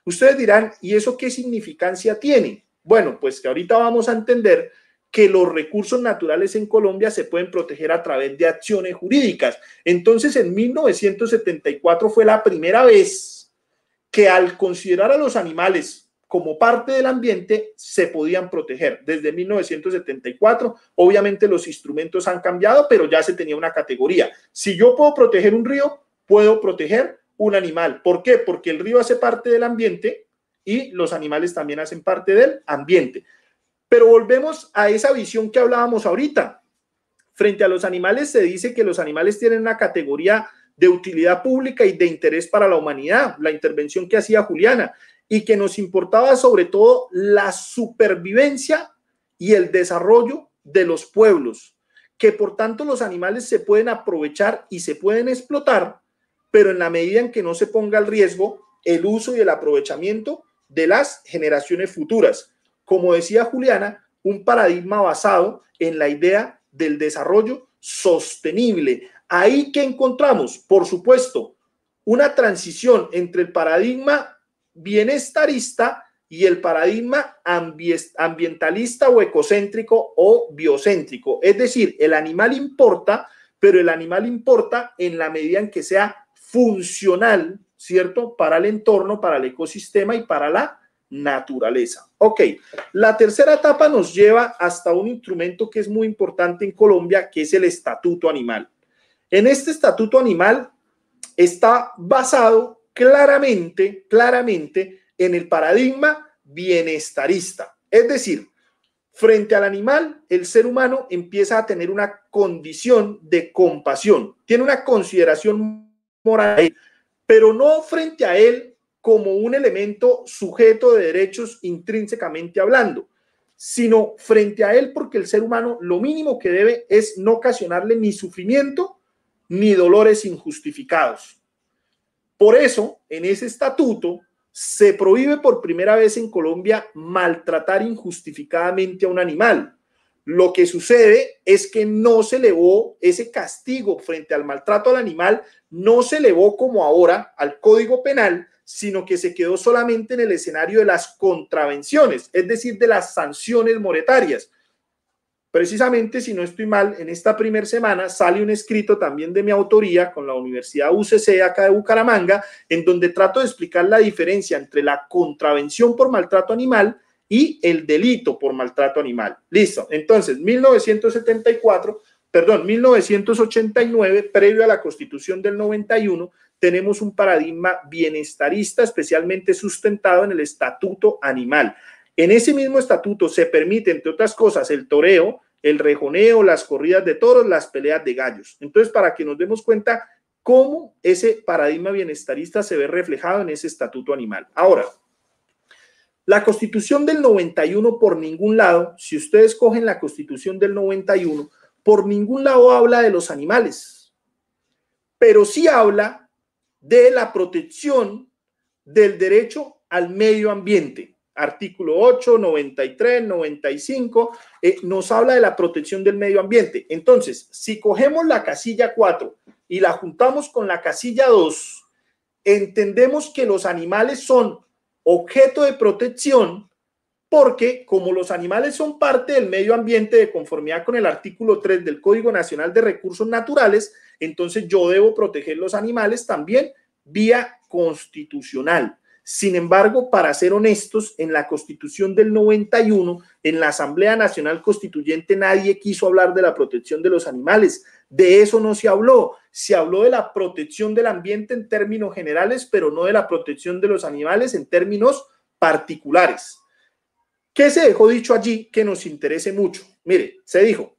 Ustedes dirán, ¿y eso qué significancia tiene? Bueno, pues que ahorita vamos a entender que los recursos naturales en Colombia se pueden proteger a través de acciones jurídicas. Entonces, en 1974 fue la primera vez que al considerar a los animales como parte del ambiente se podían proteger. Desde 1974, obviamente los instrumentos han cambiado, pero ya se tenía una categoría. Si yo puedo proteger un río, puedo proteger un animal. ¿Por qué? Porque el río hace parte del ambiente y los animales también hacen parte del ambiente. Pero volvemos a esa visión que hablábamos ahorita. Frente a los animales se dice que los animales tienen una categoría de utilidad pública y de interés para la humanidad, la intervención que hacía Juliana. Y que nos importaba sobre todo la supervivencia y el desarrollo de los pueblos, que por tanto los animales se pueden aprovechar y se pueden explotar, pero en la medida en que no se ponga al riesgo el uso y el aprovechamiento de las generaciones futuras. Como decía Juliana, un paradigma basado en la idea del desarrollo sostenible. Ahí que encontramos, por supuesto, una transición entre el paradigma bienestarista y el paradigma ambientalista o ecocéntrico o biocéntrico. Es decir, el animal importa, pero el animal importa en la medida en que sea funcional, ¿cierto? Para el entorno, para el ecosistema y para la naturaleza. Ok, la tercera etapa nos lleva hasta un instrumento que es muy importante en Colombia, que es el estatuto animal. En este estatuto animal está basado claramente, claramente en el paradigma bienestarista. Es decir, frente al animal, el ser humano empieza a tener una condición de compasión, tiene una consideración moral, pero no frente a él como un elemento sujeto de derechos intrínsecamente hablando, sino frente a él porque el ser humano lo mínimo que debe es no ocasionarle ni sufrimiento ni dolores injustificados. Por eso, en ese estatuto, se prohíbe por primera vez en Colombia maltratar injustificadamente a un animal. Lo que sucede es que no se elevó ese castigo frente al maltrato al animal, no se elevó como ahora al Código Penal, sino que se quedó solamente en el escenario de las contravenciones, es decir, de las sanciones monetarias. Precisamente, si no estoy mal, en esta primera semana sale un escrito también de mi autoría con la Universidad UCC acá de Bucaramanga, en donde trato de explicar la diferencia entre la contravención por maltrato animal y el delito por maltrato animal. Listo. Entonces, 1974, perdón, 1989, previo a la Constitución del 91, tenemos un paradigma bienestarista especialmente sustentado en el Estatuto Animal. En ese mismo estatuto se permite, entre otras cosas, el toreo, el rejoneo, las corridas de toros, las peleas de gallos. Entonces, para que nos demos cuenta cómo ese paradigma bienestarista se ve reflejado en ese estatuto animal. Ahora, la constitución del 91 por ningún lado, si ustedes cogen la constitución del 91, por ningún lado habla de los animales, pero sí habla de la protección del derecho al medio ambiente artículo 8, 93, 95, nos habla de la protección del medio ambiente. Entonces, si cogemos la casilla 4 y la juntamos con la casilla 2, entendemos que los animales son objeto de protección porque como los animales son parte del medio ambiente de conformidad con el artículo 3 del Código Nacional de Recursos Naturales, entonces yo debo proteger los animales también vía constitucional. Sin embargo, para ser honestos, en la Constitución del 91, en la Asamblea Nacional Constituyente, nadie quiso hablar de la protección de los animales. De eso no se habló. Se habló de la protección del ambiente en términos generales, pero no de la protección de los animales en términos particulares. ¿Qué se dejó dicho allí que nos interese mucho? Mire, se dijo,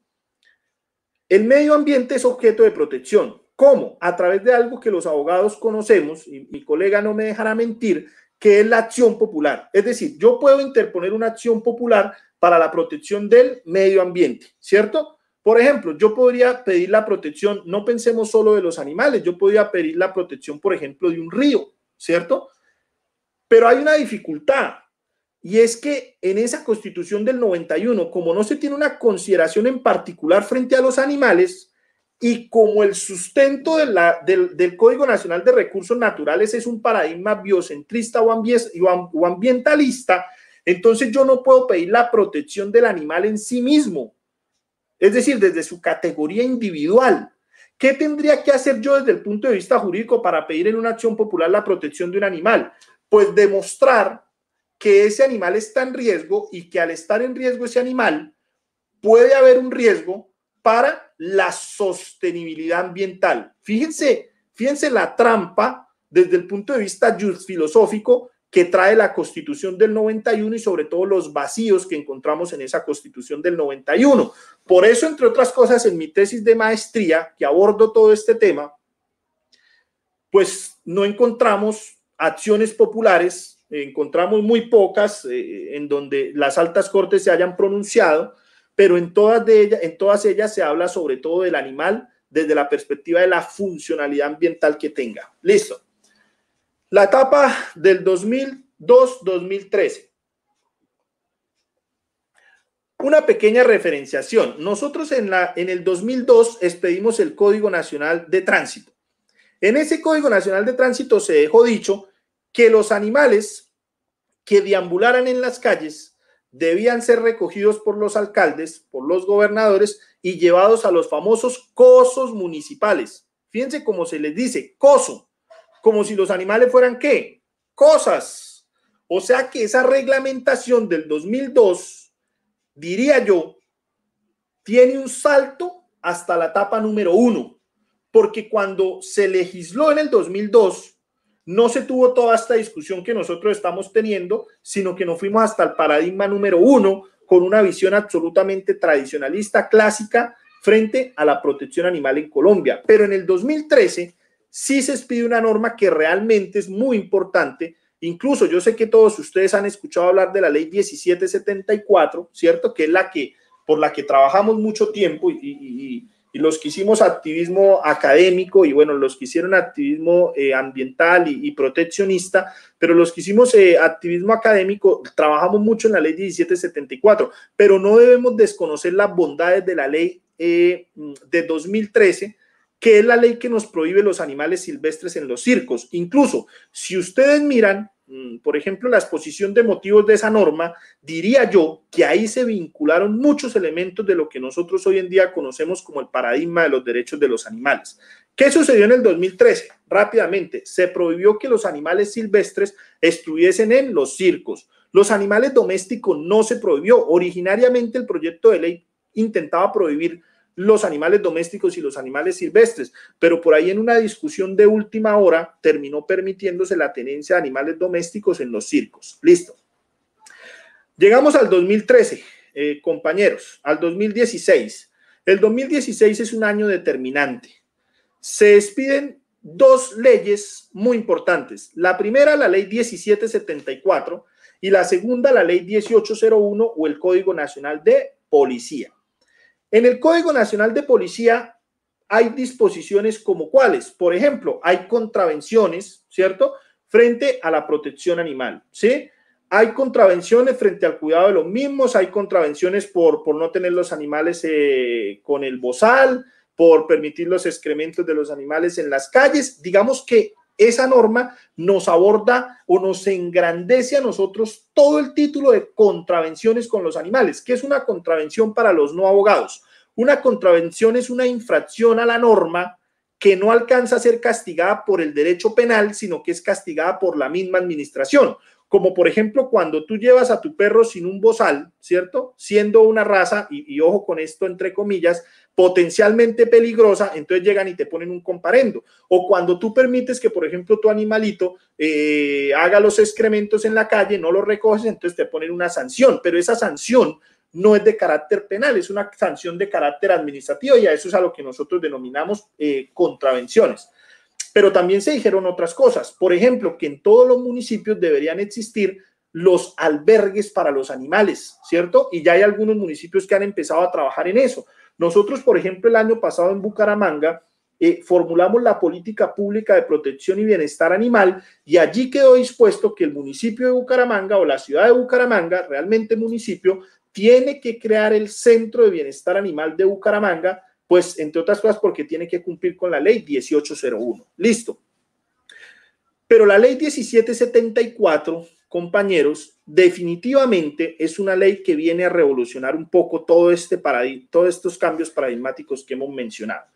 el medio ambiente es objeto de protección. ¿Cómo? A través de algo que los abogados conocemos, y mi colega no me dejará mentir, que es la acción popular. Es decir, yo puedo interponer una acción popular para la protección del medio ambiente, ¿cierto? Por ejemplo, yo podría pedir la protección, no pensemos solo de los animales, yo podría pedir la protección, por ejemplo, de un río, ¿cierto? Pero hay una dificultad y es que en esa constitución del 91, como no se tiene una consideración en particular frente a los animales, y como el sustento del, del, Código Nacional de Recursos Naturales es un paradigma biocentrista o ambientalista, entonces yo no puedo pedir la protección del animal en sí mismo, es decir, desde su categoría individual. ¿Qué tendría que hacer yo desde el punto de vista jurídico para pedir en una acción popular la protección de un animal? Pues demostrar que ese animal está en riesgo y que al estar en riesgo ese animal puede haber un riesgo para la sostenibilidad ambiental. Fíjense, fíjense la trampa desde el punto de vista filosófico que trae la Constitución del 91 y sobre todo los vacíos que encontramos en esa Constitución del 91. Por eso, entre otras cosas, en mi tesis de maestría, que abordo todo este tema, pues no encontramos acciones populares encontramos muy pocas eh, en donde las altas cortes se hayan pronunciado, pero en todas, de ellas, en todas ellas se habla sobre todo del animal desde la perspectiva de la funcionalidad ambiental que tenga. Listo. La etapa del 2002-2013. Una pequeña referenciación. Nosotros en, la, en el 2002 expedimos el Código Nacional de Tránsito. En ese Código Nacional de Tránsito se dejó dicho que los animales que deambularan en las calles debían ser recogidos por los alcaldes, por los gobernadores y llevados a los famosos cosos municipales. Fíjense cómo se les dice, coso, como si los animales fueran qué? Cosas. O sea que esa reglamentación del 2002, diría yo, tiene un salto hasta la etapa número uno, porque cuando se legisló en el 2002, no se tuvo toda esta discusión que nosotros estamos teniendo, sino que nos fuimos hasta el paradigma número uno con una visión absolutamente tradicionalista, clásica, frente a la protección animal en Colombia. Pero en el 2013 sí se expide una norma que realmente es muy importante. Incluso yo sé que todos ustedes han escuchado hablar de la ley 1774, ¿cierto? Que es la que, por la que trabajamos mucho tiempo y, y los que hicimos activismo académico y bueno, los que hicieron activismo eh, ambiental y, proteccionista, pero los que hicimos eh, activismo académico trabajamos mucho en la ley 1774, pero no debemos desconocer las bondades de la ley eh, de 2013 que es la ley que nos prohíbe los animales silvestres en los circos. Incluso, si ustedes miran, por ejemplo, la exposición de motivos de esa norma, diría yo que ahí se vincularon muchos elementos de lo que nosotros hoy en día conocemos como el paradigma de los derechos de los animales. ¿Qué sucedió en el 2013? Rápidamente, se prohibió que los animales silvestres estuviesen en los circos. Los animales domésticos no se prohibió. Originariamente el proyecto de ley intentaba prohibir los animales domésticos y los animales silvestres, pero por ahí en una discusión de última hora terminó permitiéndose la tenencia de animales domésticos en los circos. Listo. Llegamos al 2013, eh, compañeros, al 2016. El 2016 es un año determinante. Se despiden dos leyes muy importantes. La primera, la ley 1774, y la segunda, la ley 1801 o el Código Nacional de Policía. En el Código Nacional de Policía hay disposiciones como cuáles. Por ejemplo, hay contravenciones, ¿cierto? Frente a la protección animal, ¿sí? Hay contravenciones frente al cuidado de los mismos, hay contravenciones por, por no tener los animales eh, con el bozal, por permitir los excrementos de los animales en las calles. Digamos que esa norma nos aborda o nos engrandece a nosotros todo el título de contravenciones con los animales. ¿Qué es una contravención para los no abogados? Una contravención es una infracción a la norma que no alcanza a ser castigada por el derecho penal, sino que es castigada por la misma administración. Como por ejemplo cuando tú llevas a tu perro sin un bozal, ¿cierto? Siendo una raza, y, ojo con esto entre comillas, potencialmente peligrosa, entonces llegan y te ponen un comparendo. O cuando tú permites que, por ejemplo, tu animalito eh, haga los excrementos en la calle, no los recoges, entonces te ponen una sanción, pero esa sanción no es de carácter penal, es una sanción de carácter administrativo y a eso es a lo que nosotros denominamos eh, contravenciones. Pero también se dijeron otras cosas, por ejemplo, que en todos los municipios deberían existir los albergues para los animales, ¿cierto? Y ya hay algunos municipios que han empezado a trabajar en eso. Nosotros, por ejemplo, el año pasado en Bucaramanga, eh, formulamos la política pública de protección y bienestar animal y allí quedó dispuesto que el municipio de Bucaramanga o la ciudad de Bucaramanga, realmente municipio, tiene que crear el centro de bienestar animal de Bucaramanga, pues entre otras cosas porque tiene que cumplir con la ley 1801. Listo. Pero la ley 1774 compañeros, definitivamente es una ley que viene a revolucionar un poco todo este todos estos cambios paradigmáticos que hemos mencionado.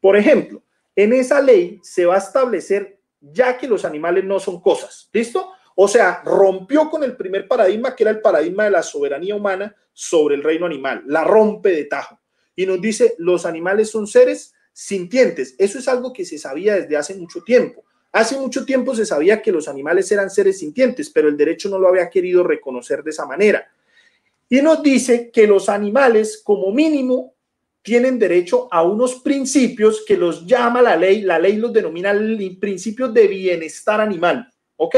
Por ejemplo, en esa ley se va a establecer ya que los animales no son cosas, ¿listo? O sea, rompió con el primer paradigma, que era el paradigma de la soberanía humana sobre el reino animal, la rompe de tajo y nos dice, los animales son seres sintientes. Eso es algo que se sabía desde hace mucho tiempo. Hace mucho tiempo se sabía que los animales eran seres sintientes, pero el derecho no lo había querido reconocer de esa manera. Y nos dice que los animales, como mínimo, tienen derecho a unos principios que los llama la ley, la ley los denomina principios de bienestar animal, ¿ok?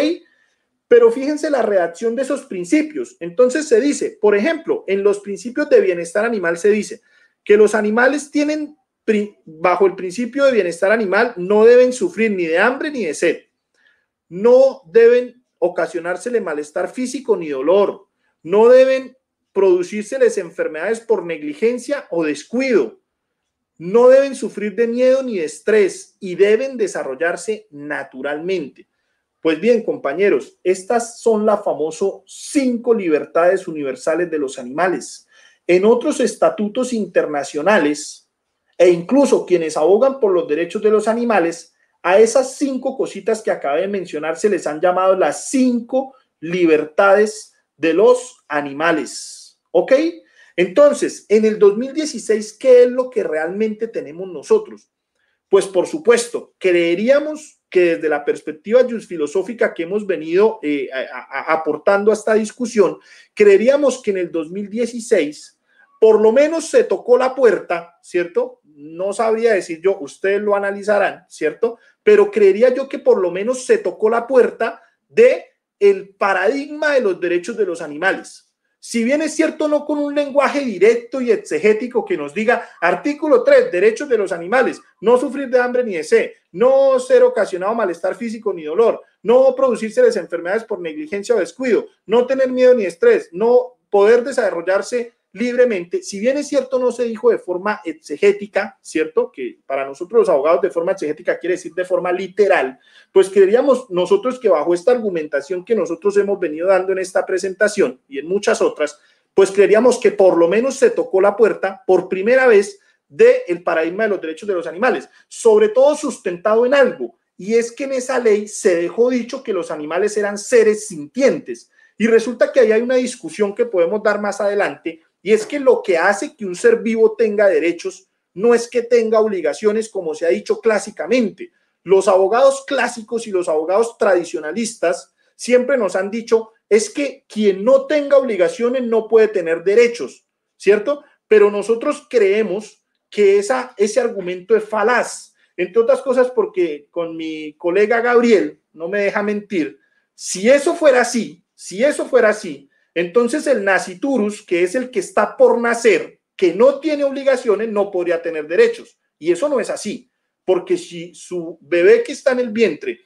Pero fíjense la redacción de esos principios. Entonces se dice, por ejemplo, en los principios de bienestar animal se dice que los animales tienen, bajo el principio de bienestar animal, no deben sufrir ni de hambre ni de sed. No deben ocasionársele malestar físico ni dolor. No deben producírseles enfermedades por negligencia o descuido. No deben sufrir de miedo ni de estrés y deben desarrollarse naturalmente. Pues bien, compañeros, estas son las famosas cinco libertades universales de los animales. En otros estatutos internacionales e incluso quienes abogan por los derechos de los animales, a esas cinco cositas que acabé de mencionar se les han llamado las cinco libertades de los animales. ¿Ok? Entonces, en el 2016, ¿qué es lo que realmente tenemos nosotros? Pues por supuesto, creeríamos que desde la perspectiva filosófica que hemos venido eh, aportando a esta discusión, creeríamos que en el 2016 por lo menos se tocó la puerta, ¿cierto? No sabría decir yo, ustedes lo analizarán, ¿cierto? Pero creería yo que por lo menos se tocó la puerta de el paradigma de los derechos de los animales. Si bien es cierto, no con un lenguaje directo y exegético que nos diga, artículo 3, derechos de los animales, no sufrir de hambre ni de sed, no ser ocasionado malestar físico ni dolor, no producirse enfermedades por negligencia o descuido, no tener miedo ni estrés, no poder desarrollarse libremente. Si bien es cierto, no se dijo de forma exegética, ¿cierto? Que para nosotros los abogados de forma exegética quiere decir de forma literal, pues creeríamos nosotros que bajo esta argumentación que nosotros hemos venido dando en esta presentación y en muchas otras, pues creeríamos que por lo menos se tocó la puerta por primera vez del paradigma de los derechos de los animales, sobre todo sustentado en algo, y es que en esa ley se dejó dicho que los animales eran seres sintientes. Y resulta que ahí hay una discusión que podemos dar más adelante y es que lo que hace que un ser vivo tenga derechos no es que tenga obligaciones, como se ha dicho clásicamente. Los abogados clásicos y los abogados tradicionalistas siempre nos han dicho es que quien no tenga obligaciones no puede tener derechos, ¿cierto? Pero nosotros creemos que esa, ese argumento es falaz, entre otras cosas porque con mi colega Gabriel, no me deja mentir, si eso fuera así, si eso fuera así, entonces el naciturus, que es el que está por nacer, que no tiene obligaciones, no podría tener derechos. Y eso no es así, porque si su bebé que está en el vientre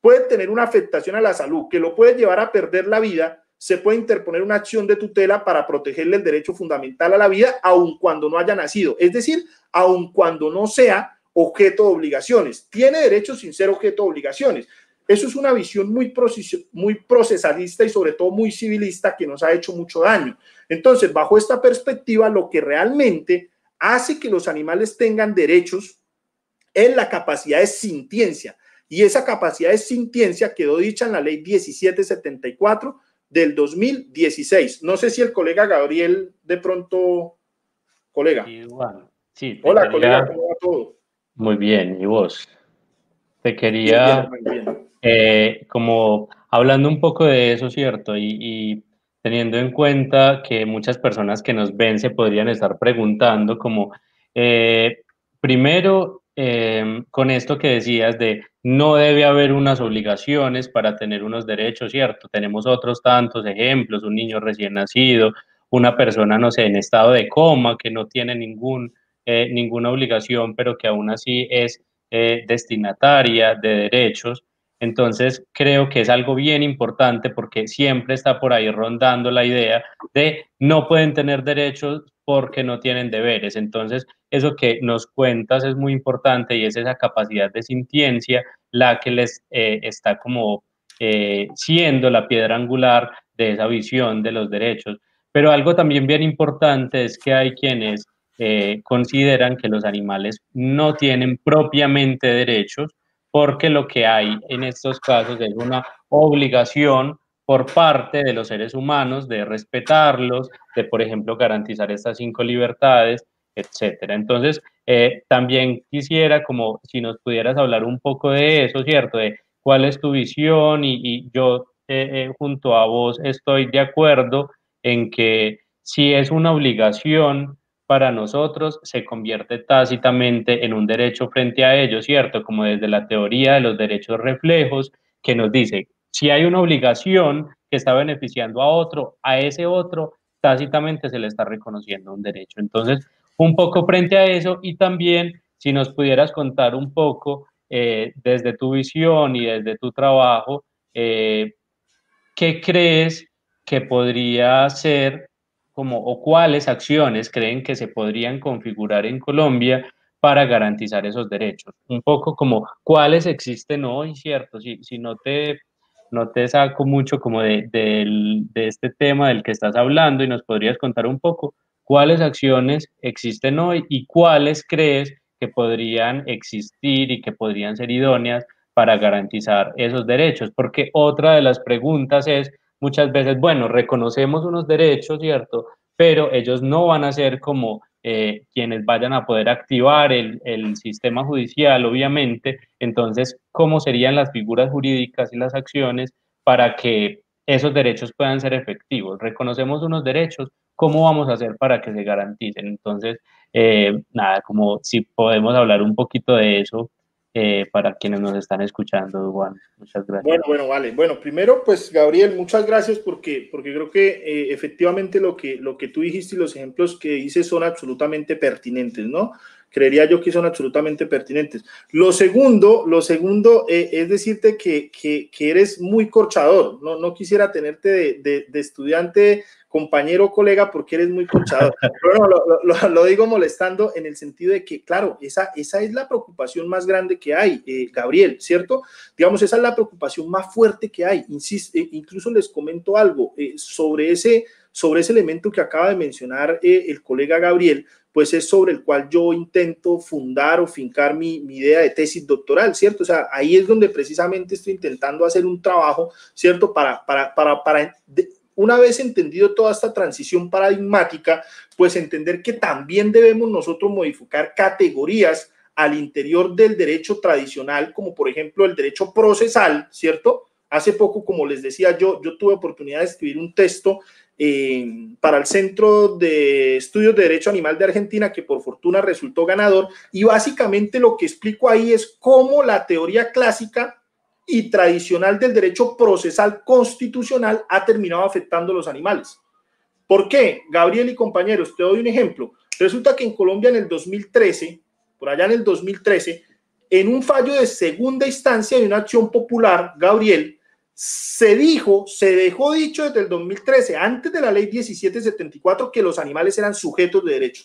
puede tener una afectación a la salud que lo puede llevar a perder la vida, se puede interponer una acción de tutela para protegerle el derecho fundamental a la vida, aun cuando no haya nacido. Es decir, aun cuando no sea objeto de obligaciones. Tiene derechos sin ser objeto de obligaciones. Eso es una visión muy, muy procesalista y sobre todo muy civilista que nos ha hecho mucho daño. Entonces, bajo esta perspectiva, lo que realmente hace que los animales tengan derechos es la capacidad de sintiencia. Y esa capacidad de sintiencia quedó dicha en la ley 1774 del 2016. No sé si el colega Gabriel de pronto, colega. Sí, Hola, colega, ¿cómo va todo? Muy bien, ¿y vos? Te quería... Eh, como hablando un poco de eso, ¿cierto? Y, teniendo en cuenta que muchas personas que nos ven se podrían estar preguntando como, eh, primero, em, con esto que decías de no debe haber unas obligaciones para tener unos derechos, ¿cierto? Tenemos otros tantos ejemplos, un niño recién nacido, una persona, no sé, en estado de coma, que no tiene ningún, eh, ninguna obligación, pero que aún así es destinataria de derechos. Entonces, creo que es algo bien importante porque siempre está por ahí rondando la idea de no pueden tener derechos porque no tienen deberes. Entonces, eso que nos cuentas es muy importante y es esa capacidad de sintiencia la que les eh, está como eh, siendo la piedra angular de esa visión de los derechos. Pero algo también bien importante es que hay quienes eh, consideran que los animales no tienen propiamente derechos, porque lo que hay en estos casos es una obligación por parte de los seres humanos de respetarlos, de, por ejemplo, garantizar estas cinco libertades, etcétera. Entonces, eh, también quisiera, como si nos pudieras hablar un poco de eso, ¿cierto? De cuál es tu visión y, yo eh, junto a vos estoy de acuerdo en que si es una obligación para nosotros se convierte tácitamente en un derecho frente a ellos, ¿cierto? Como desde la teoría de los derechos reflejos, que nos dice si hay una obligación que está beneficiando a otro, a ese otro tácitamente se le está reconociendo un derecho. Entonces, un poco frente a eso y también si nos pudieras contar un poco eh, desde tu visión y desde tu trabajo, eh, ¿qué crees que podría ser como o cuáles acciones creen que se podrían configurar en Colombia para garantizar esos derechos? Un poco como cuáles existen hoy, ¿cierto? Si, si no te no te saco mucho como de, de, este tema del que estás hablando y nos podrías contar un poco cuáles acciones existen hoy y cuáles crees que podrían existir y que podrían ser idóneas para garantizar esos derechos. Porque otra de las preguntas es muchas veces, bueno, reconocemos unos derechos, ¿cierto? Pero ellos no van a ser como eh, quienes vayan a poder activar el, el, sistema judicial, obviamente. Entonces, ¿cómo serían las figuras jurídicas y las acciones para que esos derechos puedan ser efectivos? Reconocemos unos derechos, ¿cómo vamos a hacer para que se garanticen? Entonces, eh, nada, como si podemos hablar un poquito de eso eh, para quienes nos están escuchando, Juan. Muchas gracias. Bueno, bueno, vale. Bueno, primero, pues Gabriel, muchas gracias porque, porque creo que eh, efectivamente lo que, lo que tú dijiste y los ejemplos que dices son absolutamente pertinentes, ¿no? Creería yo que son absolutamente pertinentes. Lo segundo, lo segundo eh, es decirte que, que, que, eres muy corchador. No, no quisiera tenerte de, de, de estudiante compañero o colega porque eres muy conchado. Pero no, lo, digo molestando en el sentido de que, claro, esa, esa es la preocupación más grande que hay, eh, Gabriel, ¿cierto? Digamos, esa es la preocupación más fuerte que hay. Eh, incluso les comento algo eh, sobre, ese, sobre ese elemento que acaba de mencionar el colega Gabriel, pues es sobre el cual yo intento fundar o fincar mi, mi, idea de tesis doctoral, ¿cierto? O sea, ahí es donde precisamente estoy intentando hacer un trabajo, ¿cierto? Para, para, para, para una vez entendido toda esta transición paradigmática, pues entender que también debemos nosotros modificar categorías al interior del derecho tradicional, como por ejemplo el derecho procesal, ¿cierto? Hace poco, como les decía yo, yo tuve oportunidad de escribir un texto eh, para el Centro de Estudios de Derecho Animal de Argentina, que por fortuna resultó ganador, y básicamente lo que explico ahí es cómo la teoría clásica y tradicional del derecho procesal constitucional ha terminado afectando a los animales. ¿Por qué? Gabriel y compañeros, te doy un ejemplo. Resulta que en Colombia en el 2013, por allá en el 2013, en un fallo de segunda instancia de una acción popular, Gabriel, se dijo, se dejó dicho desde el 2013, antes de la ley 1774, que los animales eran sujetos de derecho.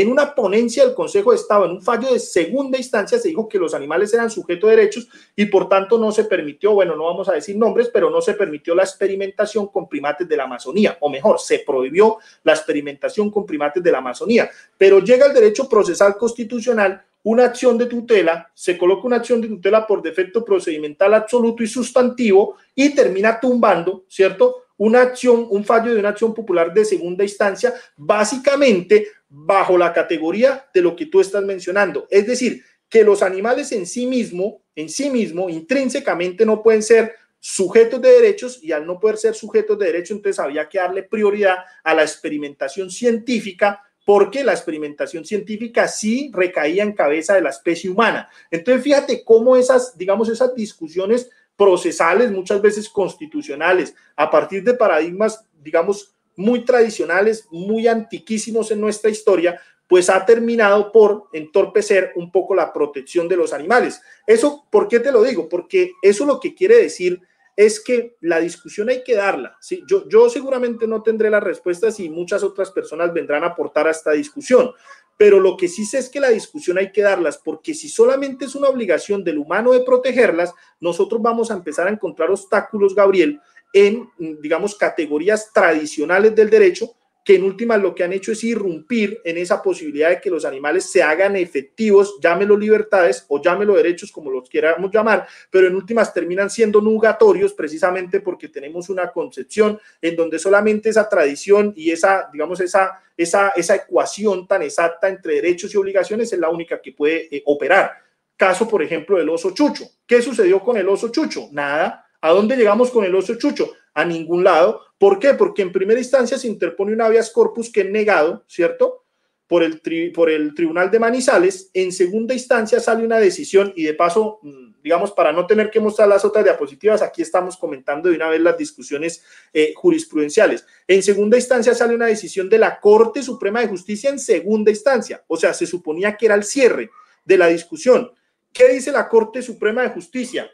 En una ponencia del Consejo de Estado, en un fallo de segunda instancia, se dijo que los animales eran sujetos de derechos y por tanto no se permitió, bueno, no vamos a decir nombres, pero no se permitió la experimentación con primates de la Amazonía, o mejor, se prohibió la experimentación con primates de la Amazonía. Pero llega el derecho procesal constitucional una acción de tutela, se coloca una acción de tutela por defecto procedimental absoluto y sustantivo y termina tumbando, ¿cierto? Una acción, un fallo de una acción popular de segunda instancia, básicamente bajo la categoría de lo que tú estás mencionando. Es decir, que los animales en sí mismo, en sí mismo, intrínsecamente no pueden ser sujetos de derechos y al no poder ser sujetos de derechos, entonces había que darle prioridad a la experimentación científica porque la experimentación científica sí recaía en cabeza de la especie humana. Entonces, fíjate cómo esas, digamos, esas discusiones procesales, muchas veces constitucionales, a partir de paradigmas, digamos, muy tradicionales, muy antiquísimos en nuestra historia, pues ha terminado por entorpecer un poco la protección de los animales. Eso, ¿por qué te lo digo? Porque eso lo que quiere decir es que la discusión hay que darla. ¿sí? Yo, yo seguramente no tendré las respuestas y muchas otras personas vendrán a aportar a esta discusión, pero lo que sí sé es que la discusión hay que darlas, porque si solamente es una obligación del humano de protegerlas, nosotros vamos a empezar a encontrar obstáculos, Gabriel, en, digamos, categorías tradicionales del derecho, que en últimas lo que han hecho es irrumpir en esa posibilidad de que los animales se hagan efectivos, llámelo libertades o llámelo derechos, como los queramos llamar, pero en últimas terminan siendo nugatorios precisamente porque tenemos una concepción en donde solamente esa tradición y esa, digamos, esa, esa, esa ecuación tan exacta entre derechos y obligaciones es la única que puede eh, operar. Caso, por ejemplo, del oso chucho. ¿Qué sucedió con el oso chucho? Nada ¿A dónde llegamos con el oso chucho? A ningún lado. ¿Por qué? Porque en primera instancia se interpone un habeas corpus que es negado, ¿cierto? por el, por el Tribunal de Manizales, en segunda instancia sale una decisión y de paso, mm, digamos, para no tener que mostrar las otras diapositivas, aquí estamos comentando de una vez las discusiones eh, jurisprudenciales. En segunda instancia sale una decisión de la Corte Suprema de Justicia en segunda instancia, o sea, se suponía que era el cierre de la discusión. ¿Qué dice la Corte Suprema de Justicia?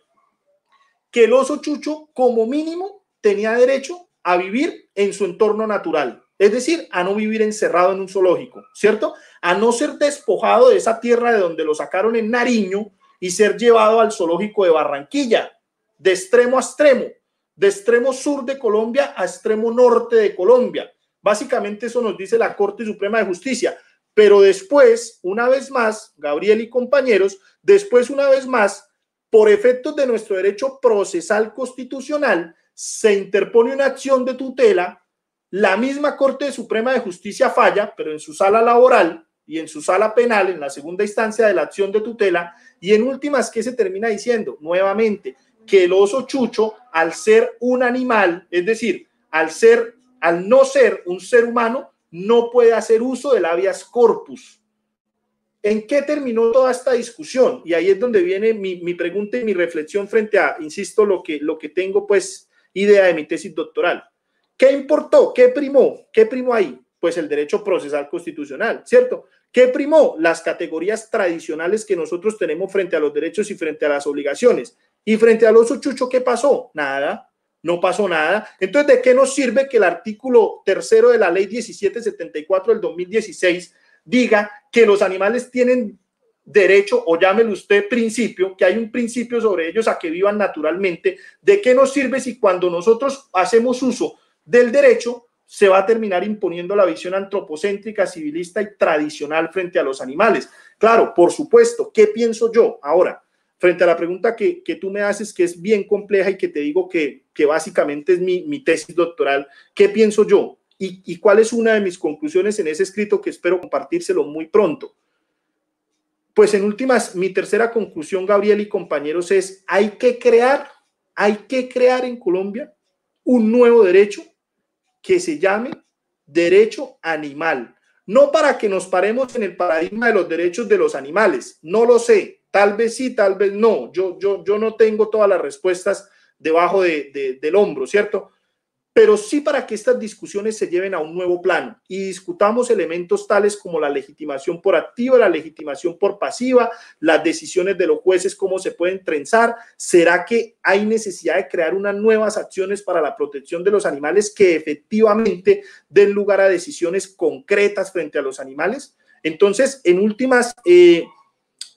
Que el oso chucho, como mínimo, tenía derecho a vivir en su entorno natural es decir, a no vivir encerrado en un zoológico, ¿cierto? A no ser despojado de esa tierra de donde lo sacaron en Nariño y ser llevado al zoológico de Barranquilla, de extremo a extremo, de extremo sur de Colombia a extremo norte de Colombia. Básicamente eso nos dice la Corte Suprema de Justicia. Pero después, una vez más, Gabriel y compañeros, después una vez más, por efectos de nuestro derecho procesal constitucional, se interpone una acción de tutela la misma Corte Suprema de Justicia falla, pero en su sala laboral y en su sala penal, en la segunda instancia de la acción de tutela, y en últimas, ¿qué se termina diciendo? Nuevamente, que el oso chucho, al ser un animal, es decir, al ser, al no ser un ser humano, no puede hacer uso del habeas corpus. ¿En qué terminó toda esta discusión? Y ahí es donde viene mi, mi, pregunta y mi reflexión frente a, insisto, lo que, lo que tengo pues idea de mi tesis doctoral. ¿Qué importó? ¿Qué primó? ¿Qué primó ahí? Pues el derecho procesal constitucional, ¿cierto? ¿Qué primó? Las categorías tradicionales que nosotros tenemos frente a los derechos y frente a las obligaciones. Y frente al oso chucho, ¿qué pasó? Nada, no pasó nada. Entonces, ¿de qué nos sirve que el artículo tercero de la ley 1774 del 2016 diga que los animales tienen derecho, o llámelo usted principio, que hay un principio sobre ellos a que vivan naturalmente? ¿De qué nos sirve si cuando nosotros hacemos uso del derecho, se va a terminar imponiendo la visión antropocéntrica, civilista y tradicional frente a los animales. Claro, por supuesto, ¿qué pienso yo ahora? Frente a la pregunta que, tú me haces, que es bien compleja y que te digo que, básicamente es mi, tesis doctoral, ¿qué pienso yo? Y, y cuál es una de mis conclusiones en ese escrito que espero compartírselo muy pronto. Pues en últimas, mi tercera conclusión, Gabriel y compañeros, es hay que crear, hay que crear en Colombia un nuevo derecho que se llame derecho animal. No para que nos paremos en el paradigma de los derechos de los animales, no lo sé, tal vez sí, tal vez no, yo, yo, yo no tengo todas las respuestas debajo de, del hombro, ¿cierto? Pero sí para que estas discusiones se lleven a un nuevo plano y discutamos elementos tales como la legitimación por activa, la legitimación por pasiva, las decisiones de los jueces, cómo se pueden trenzar. ¿Será que hay necesidad de crear unas nuevas acciones para la protección de los animales que efectivamente den lugar a decisiones concretas frente a los animales? Entonces, en últimas, eh,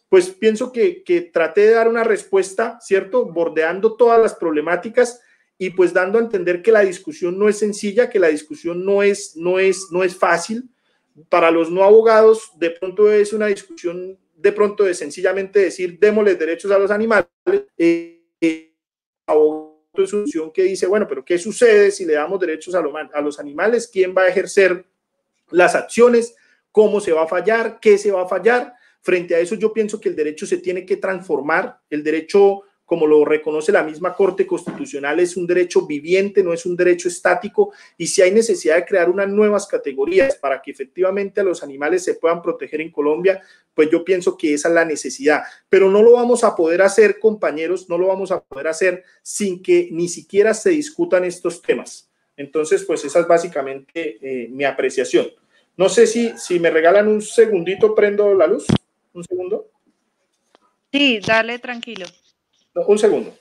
pues pienso que, que traté de dar una respuesta, ¿cierto? Bordeando todas las problemáticas y pues dando a entender que la discusión no es sencilla, que la discusión no es, no es, no es fácil. Para los no abogados, de pronto es una discusión, de pronto de sencillamente decir, démosles derechos a los animales. Eh, eh, es una discusión que dice, bueno, pero ¿qué sucede si le damos derechos a los animales? ¿Quién va a ejercer las acciones? ¿Cómo se va a fallar? ¿Qué se va a fallar? Frente a eso, yo pienso que el derecho se tiene que transformar, el derecho como lo reconoce la misma Corte Constitucional, es un derecho viviente, no es un derecho estático, y si hay necesidad de crear unas nuevas categorías para que efectivamente a los animales se puedan proteger en Colombia, pues yo pienso que esa es la necesidad. Pero no lo vamos a poder hacer, compañeros, no lo vamos a poder hacer sin que ni siquiera se discutan estos temas. Entonces, pues esa es básicamente eh, mi apreciación. No sé si, si me regalan un segundito, prendo la luz. Un segundo. Sí, dale tranquilo un segundo.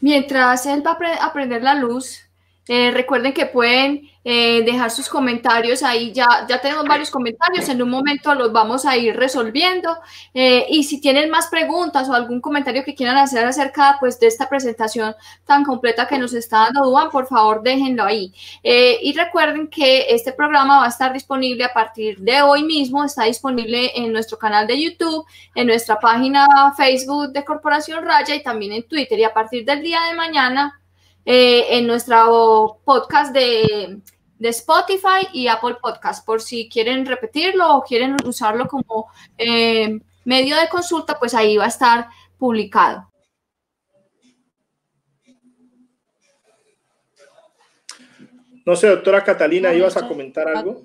Mientras él va a prender la luz, eh, recuerden que pueden eh, dejar sus comentarios ahí. Ya, ya tenemos varios comentarios. En un momento los vamos a ir resolviendo. Eh, y si tienen más preguntas o algún comentario que quieran hacer acerca pues, de esta presentación tan completa que nos está dando Duan, por favor déjenlo ahí. y recuerden que este programa va a estar disponible a partir de hoy mismo. Está disponible en nuestro canal de YouTube, en nuestra página Facebook de Corporación Raya y también en Twitter. Y a partir del día de mañana eh, en nuestro podcast de, Spotify y Apple Podcast, por si quieren repetirlo o quieren usarlo como eh, medio de consulta, pues ahí va a estar publicado. No sé, doctora Catalina, ¿ibas a comentar algo?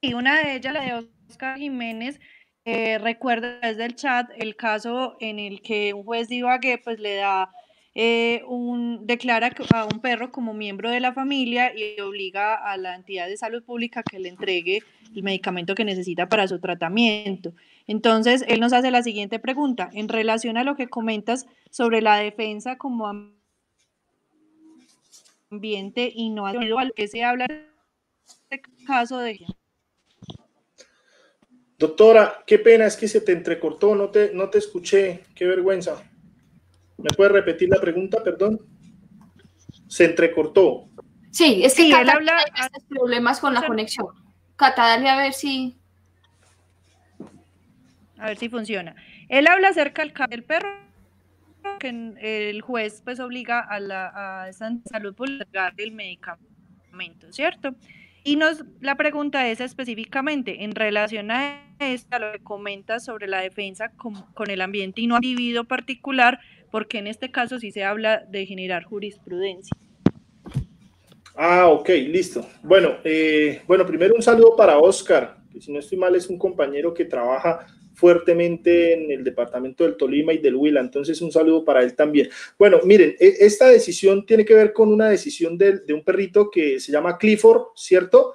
Y una de ellas, la de Oscar Jiménez, eh, recuerda desde el chat el caso en el que un juez de Ibagué pues le da eh, un, declara a un perro como miembro de la familia y obliga a la entidad de salud pública que le entregue el medicamento que necesita para su tratamiento. Entonces, él nos hace la siguiente pregunta, en relación a lo que comentas sobre la defensa como ambiente y no al que se habla en este caso de Doctora, qué pena, es que se te entrecortó, no te, no te escuché, qué vergüenza. ¿Me puede repetir la pregunta, perdón? Se entrecortó. Sí, es que sí, Cata habla estos problemas con la conexión. Cata, dale a ver si... A ver si funciona. Él habla acerca del perro que el juez pues obliga a la a salud pública el medicamento, ¿cierto? Y nos, la pregunta es específicamente en relación a esta, lo que comentas sobre la defensa con, el ambiente y no individuo particular, porque en este caso sí se habla de generar jurisprudencia. Ah, ok, listo. Bueno, eh, bueno, primero un saludo para Oscar, que si no estoy mal es un compañero que trabaja fuertemente en el departamento del Tolima y del Huila, entonces un saludo para él también. Bueno, miren, e, esta decisión tiene que ver con una decisión de, un perrito que se llama Clifford, ¿cierto?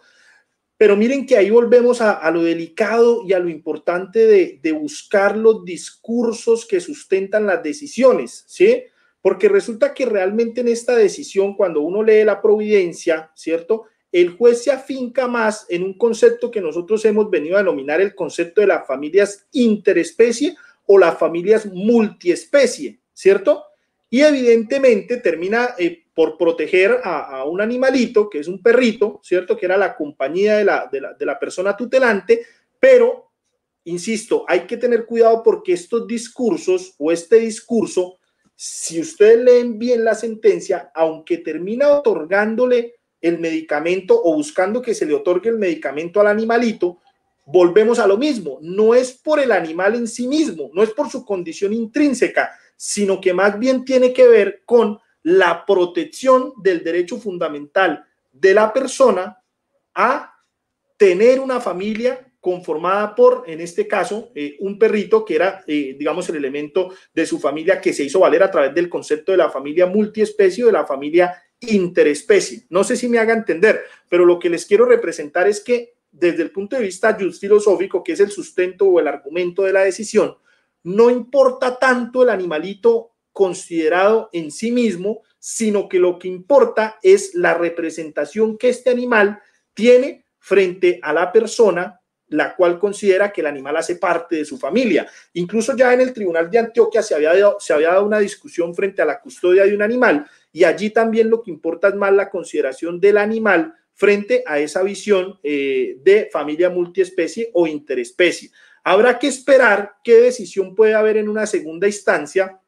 Pero miren que ahí volvemos a, lo delicado y a lo importante de, buscar los discursos que sustentan las decisiones, ¿sí? Porque resulta que realmente en esta decisión, cuando uno lee la providencia, ¿cierto? el juez se afinca más en un concepto que nosotros hemos venido a denominar el concepto de las familias interespecie o las familias multiespecie, ¿cierto? Y evidentemente termina eh, por proteger a, un animalito, que es un perrito, ¿cierto? Que era la compañía de la, de la, persona tutelante, pero, insisto, hay que tener cuidado porque estos discursos o este discurso, si ustedes leen bien la sentencia, aunque termina otorgándole el medicamento o buscando que se le otorgue el medicamento al animalito, volvemos a lo mismo. No es por el animal en sí mismo, no es por su condición intrínseca, sino que más bien tiene que ver con la protección del derecho fundamental de la persona a tener una familia conformada por, en este caso, eh, un perrito que era, eh, digamos, el elemento de su familia que se hizo valer a través del concepto de la familia multiespecie o de la familia interespecie. No sé si me haga entender, pero lo que les quiero representar es que desde el punto de vista filosófico, que es el sustento o el argumento de la decisión, no importa tanto el animalito considerado en sí mismo, sino que lo que importa es la representación que este animal tiene frente a la persona la cual considera que el animal hace parte de su familia. Incluso ya en el Tribunal de Antioquia se había, dado, se había dado una discusión frente a la custodia de un animal y allí también lo que importa es más la consideración del animal frente a esa visión eh, de familia multiespecie o interespecie. Habrá que esperar qué decisión puede haber en una segunda instancia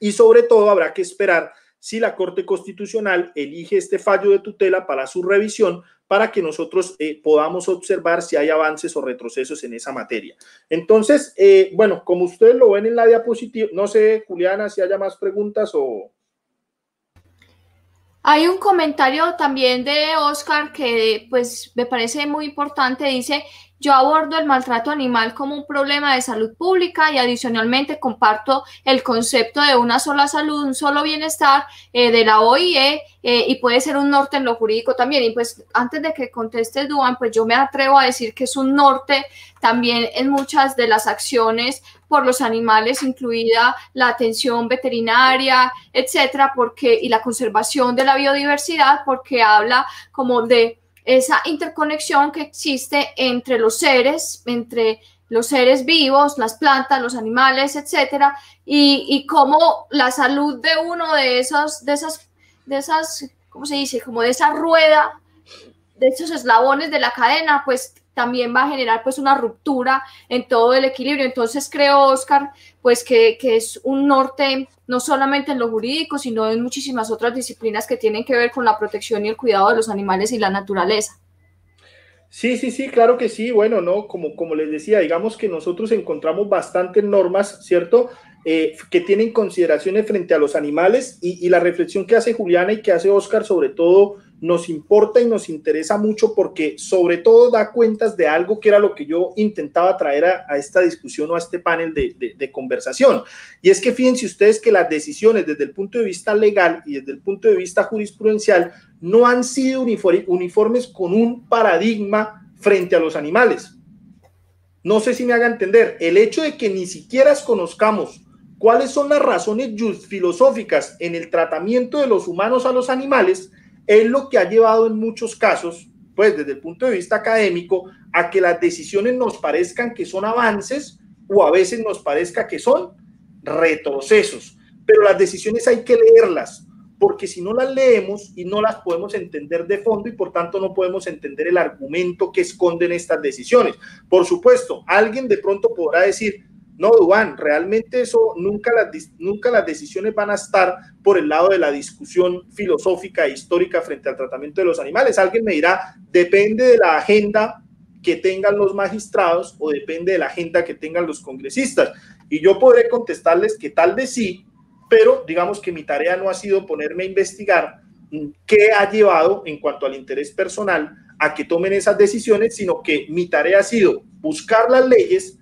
y sobre todo habrá que esperar si la Corte Constitucional elige este fallo de tutela para su revisión para que nosotros eh, podamos observar si hay avances o retrocesos en esa materia. Entonces, eh, bueno, como ustedes lo ven en la diapositiva, no sé, Juliana, si haya más preguntas o... Hay un comentario también de Oscar que pues me parece muy importante. Dice, yo abordo el maltrato animal como un problema de salud pública y adicionalmente comparto el concepto de una sola salud, un solo bienestar eh, de la OIE eh, y puede ser un norte en lo jurídico también. Y pues antes de que conteste Duan, pues yo me atrevo a decir que es un norte también en muchas de las acciones por los animales, incluida la atención veterinaria, etcétera, porque y la conservación de la biodiversidad, porque habla como de esa interconexión que existe entre los seres, entre los seres vivos, las plantas, los animales, etcétera, y, y cómo la salud de uno de esos, de esas, de esas, ¿cómo se dice? Como de esa rueda, de esos eslabones de la cadena, pues también va a generar pues una ruptura en todo el equilibrio. Entonces creo, Oscar, pues que, que, es un norte no solamente en lo jurídico, sino en muchísimas otras disciplinas que tienen que ver con la protección y el cuidado de los animales y la naturaleza. Sí, sí, sí, claro que sí. Bueno, no, como, como les decía, digamos que nosotros encontramos bastantes normas, ¿cierto? eh, que tienen consideraciones frente a los animales y, y, la reflexión que hace Juliana y que hace Oscar sobre todo nos importa y nos interesa mucho porque sobre todo da cuentas de algo que era lo que yo intentaba traer a, esta discusión o a este panel de, de, conversación. Y es que fíjense ustedes que las decisiones desde el punto de vista legal y desde el punto de vista jurisprudencial no han sido uniformes con un paradigma frente a los animales. No sé si me haga entender, el hecho de que ni siquiera conozcamos cuáles son las razones filosóficas en el tratamiento de los humanos a los animales, es lo que ha llevado en muchos casos, pues desde el punto de vista académico, a que las decisiones nos parezcan que son avances o a veces nos parezca que son retrocesos. Pero las decisiones hay que leerlas, porque si no las leemos y no las podemos entender de fondo y por tanto no podemos entender el argumento que esconden estas decisiones. Por supuesto, alguien de pronto podrá decir, no, Duan, realmente eso nunca las, nunca las decisiones van a estar por el lado de la discusión filosófica e histórica frente al tratamiento de los animales. Alguien me dirá, depende de la agenda que tengan los magistrados o depende de la agenda que tengan los congresistas. Y yo podré contestarles que tal vez sí, pero digamos que mi tarea no ha sido ponerme a investigar qué ha llevado en cuanto al interés personal a que tomen esas decisiones, sino que mi tarea ha sido buscar las leyes,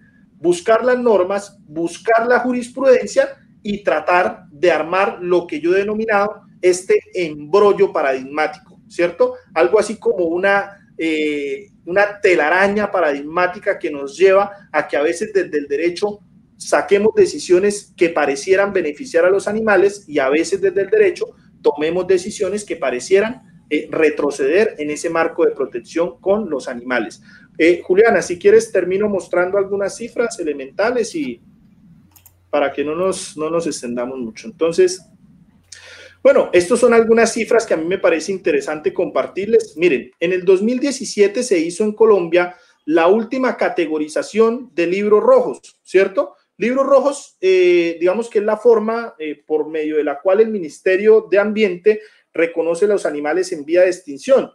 buscar las normas, buscar la jurisprudencia y tratar de armar lo que yo he denominado este embrollo paradigmático, ¿cierto? Algo así como una, eh, una telaraña paradigmática que nos lleva a que a veces desde el derecho saquemos decisiones que parecieran beneficiar a los animales y a veces desde el derecho tomemos decisiones que parecieran eh, retroceder en ese marco de protección con los animales. Eh, Juliana, si quieres, termino mostrando algunas cifras elementales y para que no nos, no nos extendamos mucho. Entonces, bueno, estas son algunas cifras que a mí me parece interesante compartirles. Miren, en el 2017 se hizo en Colombia la última categorización de libros rojos, ¿cierto? Libros rojos, eh, digamos que es la forma eh, por medio de la cual el Ministerio de Ambiente reconoce los animales en vía de extinción.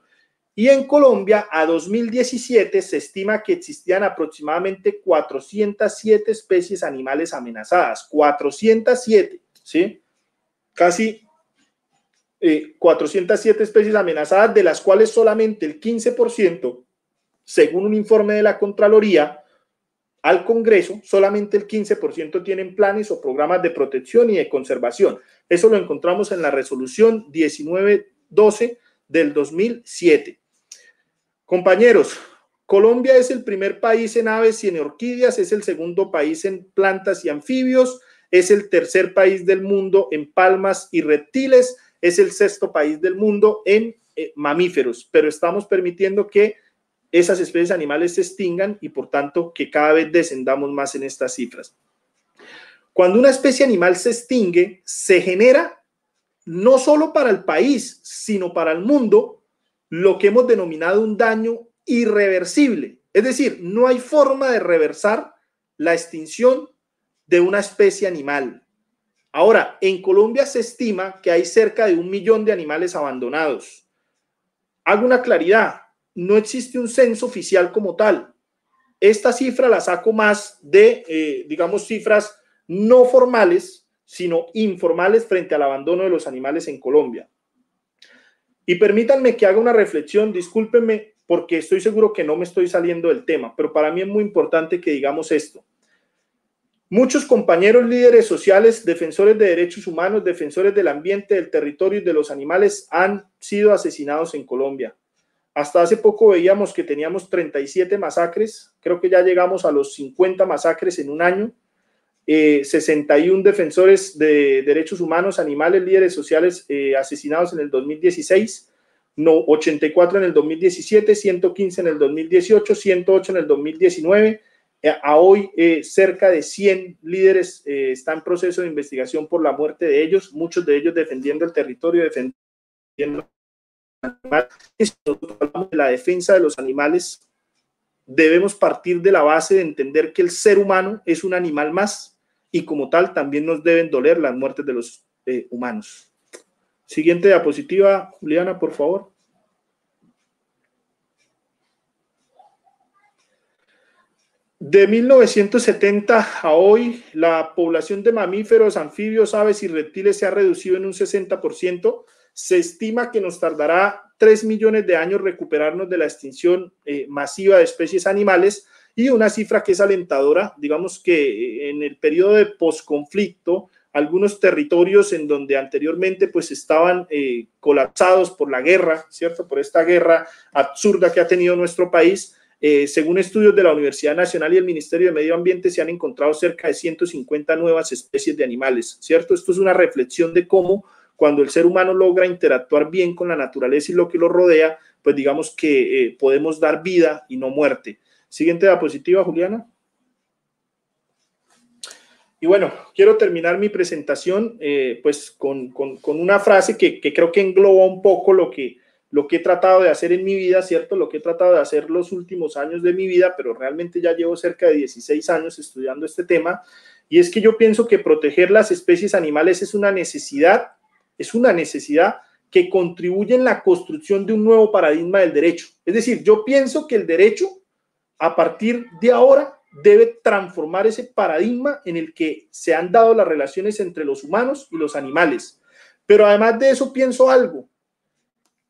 Y en Colombia, a 2017, se estima que existían aproximadamente 407 especies animales amenazadas. 407, ¿sí? Casi 407 eh, especies amenazadas, de las cuales solamente el 15%, según un informe de la Contraloría, al Congreso, solamente el 15% tienen planes o programas de protección y de conservación. Eso lo encontramos en la resolución 1912 del 2007. Compañeros, Colombia es el primer país en aves y en orquídeas, es el segundo país en plantas y anfibios, es el tercer país del mundo en palmas y reptiles, es el sexto país del mundo en eh, mamíferos, pero estamos permitiendo que esas especies animales se extingan y por tanto que cada vez descendamos más en estas cifras. Cuando una especie animal se extingue, se genera no solo para el país, sino para el mundo, lo que hemos denominado un daño irreversible. Es decir, no hay forma de reversar la extinción de una especie animal. Ahora, en Colombia se estima que hay cerca de un millón de animales abandonados. Hago una claridad, no existe un censo oficial como tal. Esta cifra la saco más de, eh, digamos, cifras no formales, sino informales frente al abandono de los animales en Colombia. Y permítanme que haga una reflexión, discúlpenme porque estoy seguro que no me estoy saliendo del tema, pero para mí es muy importante que digamos esto. Muchos compañeros líderes sociales, defensores de derechos humanos, defensores del ambiente, del territorio y de los animales han sido asesinados en Colombia. Hasta hace poco veíamos que teníamos 37 masacres, creo que ya llegamos a los 50 masacres en un año 61 eh, defensores de derechos humanos, animales, líderes sociales eh, asesinados en el 2016, no, 84 en el 2017, 115 en el 2018, 108 en el 2019. Eh, a hoy cerca de 100 líderes están en proceso de investigación por la muerte de ellos, muchos de ellos defendiendo el territorio, defendiendo la defensa de los animales, debemos partir de la base de entender que el ser humano es un animal más y como tal también nos deben doler las muertes de los eh, humanos. Siguiente diapositiva, Juliana, por favor. De 1970 a hoy, la población de mamíferos, anfibios, aves y reptiles se ha reducido en un 60%. Se estima que nos tardará 3 millones de años recuperarnos de la extinción eh, masiva de especies animales y una cifra que es alentadora, digamos que eh, en el periodo de posconflicto, algunos territorios en donde anteriormente pues estaban eh, colapsados por la guerra, ¿cierto? Por esta guerra absurda que ha tenido nuestro país, eh, según estudios de la Universidad Nacional y el Ministerio de Medio Ambiente, se han encontrado cerca de 150 nuevas especies de animales, ¿cierto? Esto es una reflexión de cómo cuando el ser humano logra interactuar bien con la naturaleza y lo que lo rodea, pues digamos que podemos dar vida y no muerte. Siguiente diapositiva, Juliana. Y bueno, quiero terminar mi presentación eh, pues con, una frase que, que, creo que engloba un poco lo que, lo que he tratado de hacer en mi vida, ¿cierto? Lo que he tratado de hacer los últimos años de mi vida, pero realmente ya llevo cerca de 16 años estudiando este tema. Y es que yo pienso que proteger las especies animales es una necesidad, es una necesidad que contribuye en la construcción de un nuevo paradigma del derecho. Es decir, yo pienso que el derecho, a partir de ahora, debe transformar ese paradigma en el que se han dado las relaciones entre los humanos y los animales. Pero además de eso, pienso algo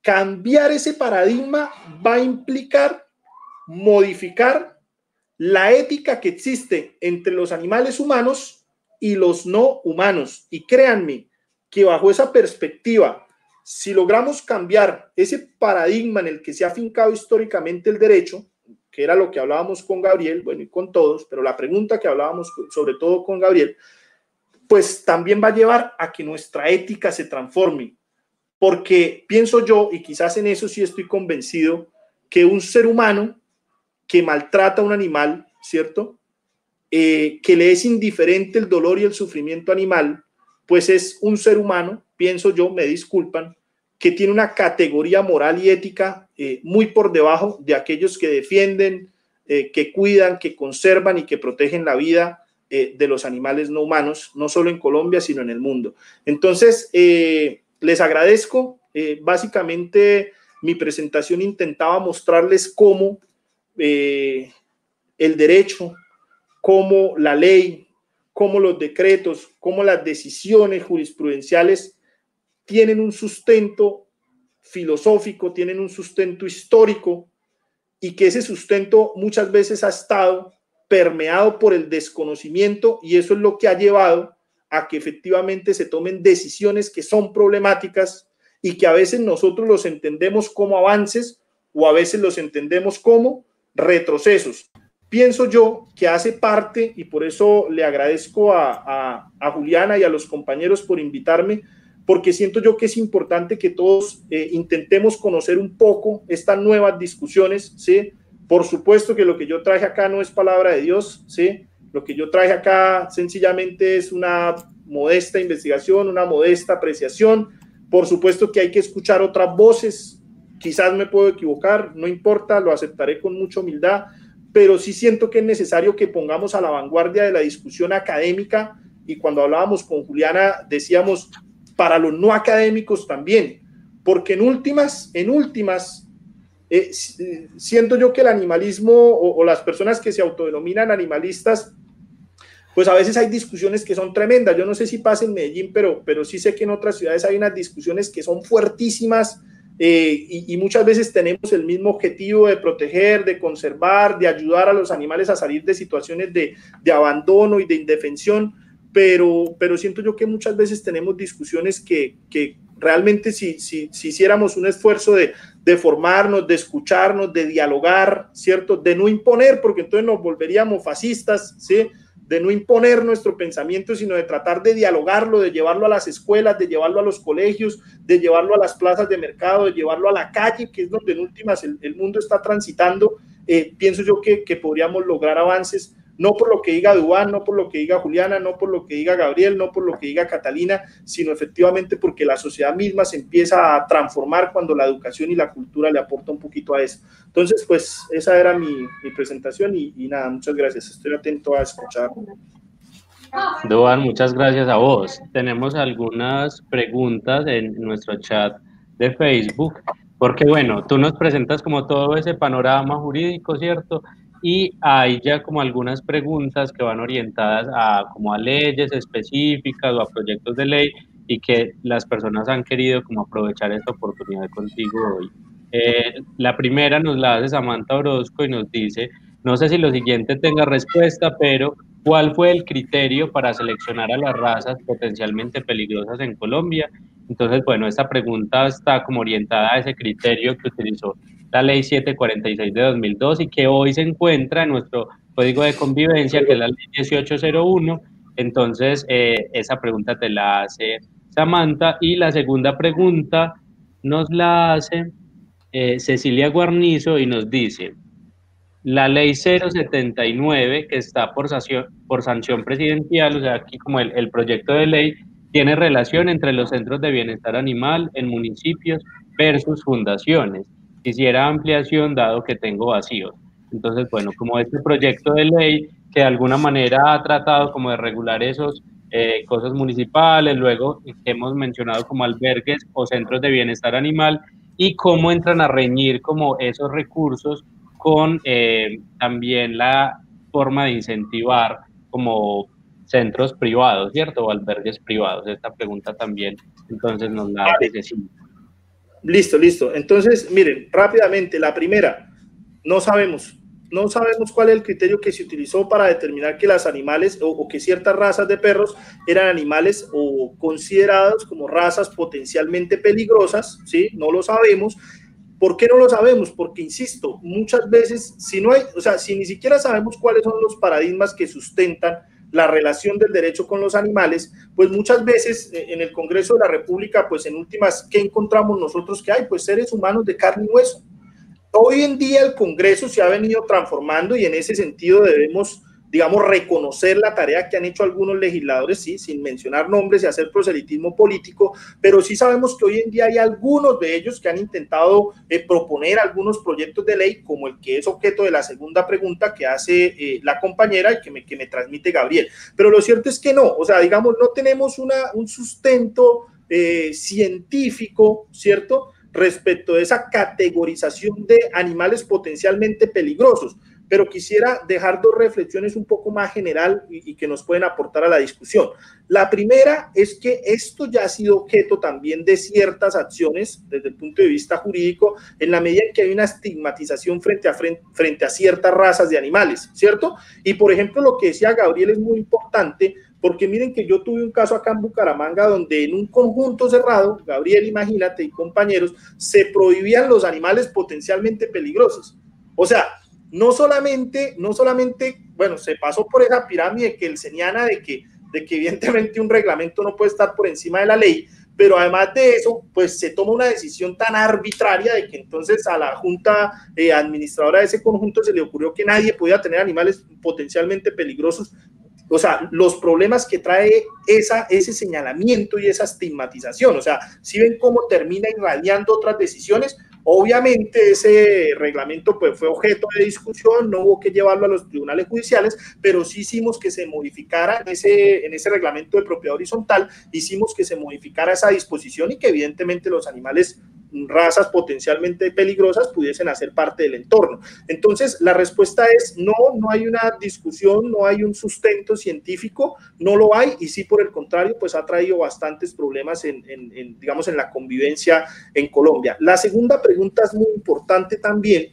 cambiar ese paradigma va a implicar modificar la ética que existe entre los animales humanos y los no humanos. Y créanme que bajo esa perspectiva, si logramos cambiar ese paradigma en el que se ha fincado históricamente el derecho, que era lo que hablábamos con Gabriel, bueno, y con todos, pero la pregunta que hablábamos sobre todo con Gabriel, pues también va a llevar a que nuestra ética se transforme, porque pienso yo, y quizás en eso sí estoy convencido, que un ser humano que maltrata a un animal, ¿cierto? Eh, que le es indiferente el dolor y el sufrimiento animal, pues es un ser humano, pienso yo, me disculpan, que tiene una categoría moral y ética eh, muy por debajo de aquellos que defienden, eh, que cuidan, que conservan y que protegen la vida de los animales no humanos, no solo en Colombia, sino en el mundo. Entonces, les agradezco. Eh, básicamente, mi presentación intentaba mostrarles cómo eh, el derecho, cómo la ley, cómo los decretos, cómo las decisiones jurisprudenciales tienen un sustento filosófico, tienen un sustento histórico y que ese sustento muchas veces ha estado permeado por el desconocimiento y eso es lo que ha llevado a que efectivamente se tomen decisiones que son problemáticas y que a veces nosotros los entendemos como avances o a veces los entendemos como retrocesos. Pienso yo que hace parte, y por eso le agradezco a, Juliana y a los compañeros por invitarme, porque siento yo que es importante que todos eh, intentemos conocer un poco estas nuevas discusiones, ¿sí? Por supuesto que lo que yo traje acá no es palabra de Dios, ¿sí? Lo que yo traje acá sencillamente es una modesta investigación, una modesta apreciación. Por supuesto que hay que escuchar otras voces. Quizás me puedo equivocar, no importa, lo aceptaré con mucha humildad, pero sí siento que es necesario que pongamos a la vanguardia de la discusión académica y cuando hablábamos con Juliana decíamos para los no académicos también, porque en últimas, en últimas, eh, siento yo que el animalismo o, las personas que se autodenominan animalistas pues a veces hay discusiones que son tremendas. Yo no sé si pasa en Medellín, pero, pero sí sé que en otras ciudades hay unas discusiones que son fuertísimas eh, y, muchas veces tenemos el mismo objetivo de proteger, de conservar, de ayudar a los animales a salir de situaciones de, abandono y de indefensión, pero, pero siento yo que muchas veces tenemos discusiones que, realmente si, si, si, hiciéramos un esfuerzo de, de formarnos, de escucharnos, de dialogar, ¿cierto? De no imponer, porque entonces nos volveríamos fascistas, ¿sí? de no imponer nuestro pensamiento, sino de tratar de dialogarlo, de llevarlo a las escuelas, de llevarlo a los colegios, de llevarlo a las plazas de mercado, de llevarlo a la calle, que es donde en últimas el, mundo está transitando, eh, pienso yo que, que podríamos lograr avances no por lo que diga Dubán, no por lo que diga Juliana, no por lo que diga Gabriel, no por lo que diga Catalina, sino efectivamente porque la sociedad misma se empieza a transformar cuando la educación y la cultura le aporta un poquito a eso. Entonces, pues esa era mi, presentación y, nada, muchas gracias. Estoy atento a escuchar. Dubán, muchas gracias a vos. Tenemos algunas preguntas en nuestro chat de Facebook, porque bueno, tú nos presentas como todo ese panorama jurídico, ¿cierto? Y hay ya como algunas preguntas que van orientadas a como a leyes específicas o a proyectos de ley y que las personas han querido como aprovechar esta oportunidad contigo hoy. Eh, la primera nos la hace Samantha Orozco y nos dice, no sé si lo siguiente tenga respuesta, pero ¿cuál fue el criterio para seleccionar a las razas potencialmente peligrosas en Colombia? Entonces, bueno, esta pregunta está como orientada a ese criterio que utilizó la ley 746 de 2002 y que hoy se encuentra en nuestro código de convivencia, que es la ley 1801. Entonces, eh, esa pregunta te la hace Samantha. Y la segunda pregunta nos la hace eh, Cecilia Guarnizo y nos dice, la ley 079, que está por sanción, por sanción presidencial, o sea, aquí como el, el proyecto de ley, tiene relación entre los centros de bienestar animal en municipios versus fundaciones. Quisiera ampliación dado que tengo vacíos. Entonces, bueno, como este proyecto de ley que de alguna manera ha tratado como de regular esos eh, cosas municipales, luego hemos mencionado como albergues o centros de bienestar animal y cómo entran a reñir como esos recursos con eh, también la forma de incentivar como centros privados, ¿cierto? O albergues privados. Esta pregunta también, entonces nos la hace Listo, listo. Entonces, miren, rápidamente, la primera, no sabemos no sabemos cuál es el criterio que se utilizó para determinar que las animales o, que ciertas razas de perros eran animales o considerados como razas potencialmente peligrosas, ¿sí? No lo sabemos. ¿Por qué no lo sabemos? Porque, insisto, muchas veces, si no hay, o sea, si ni siquiera sabemos cuáles son los paradigmas que sustentan la relación del derecho con los animales, pues muchas veces eh, en el Congreso de la República, pues en últimas, ¿qué encontramos nosotros que hay? Pues seres humanos de carne y hueso Hoy en día el Congreso se ha venido transformando y en ese sentido debemos, digamos, reconocer la tarea que han hecho algunos legisladores, sí, sin mencionar nombres y hacer proselitismo político, pero sí sabemos que hoy en día hay algunos de ellos que han intentado eh, proponer algunos proyectos de ley, como el que es objeto de la segunda pregunta que hace eh, la compañera y que me, que me transmite Gabriel. Pero lo cierto es que no, o sea, digamos, no tenemos una, un sustento eh, científico, ¿cierto? respecto de esa categorización de animales potencialmente peligrosos, pero quisiera dejar dos reflexiones un poco más general y, que nos pueden aportar a la discusión. La primera es que esto ya ha sido objeto también de ciertas acciones desde el punto de vista jurídico, en la medida en que hay una estigmatización frente a, frente, frente a ciertas razas de animales, ¿cierto? Y por ejemplo, lo que decía Gabriel es muy importante porque miren que yo tuve un caso acá en Bucaramanga donde en un conjunto cerrado, Gabriel, imagínate, y compañeros, se prohibían los animales potencialmente peligrosos. O sea, no solamente, no solamente, bueno, se pasó por esa pirámide que él señala de que, de que evidentemente un reglamento no puede estar por encima de la ley, pero además de eso, pues se toma una decisión tan arbitraria de que entonces a la junta eh, administradora de ese conjunto se le ocurrió que nadie podía tener animales potencialmente peligrosos o sea, los problemas que trae esa, ese señalamiento y esa estigmatización. O sea, si ven cómo termina irradiando otras decisiones, obviamente ese reglamento pues, fue objeto de discusión, no hubo que llevarlo a los tribunales judiciales, pero sí hicimos que se modificara en ese, en ese reglamento de propiedad horizontal, hicimos que se modificara esa disposición y que evidentemente los animales razas potencialmente peligrosas pudiesen hacer parte del entorno. Entonces, la respuesta es no, no hay una discusión, no hay un sustento científico, no lo hay y sí, por el contrario, pues ha traído bastantes problemas en, en digamos, en la convivencia en Colombia. La segunda pregunta es muy importante también,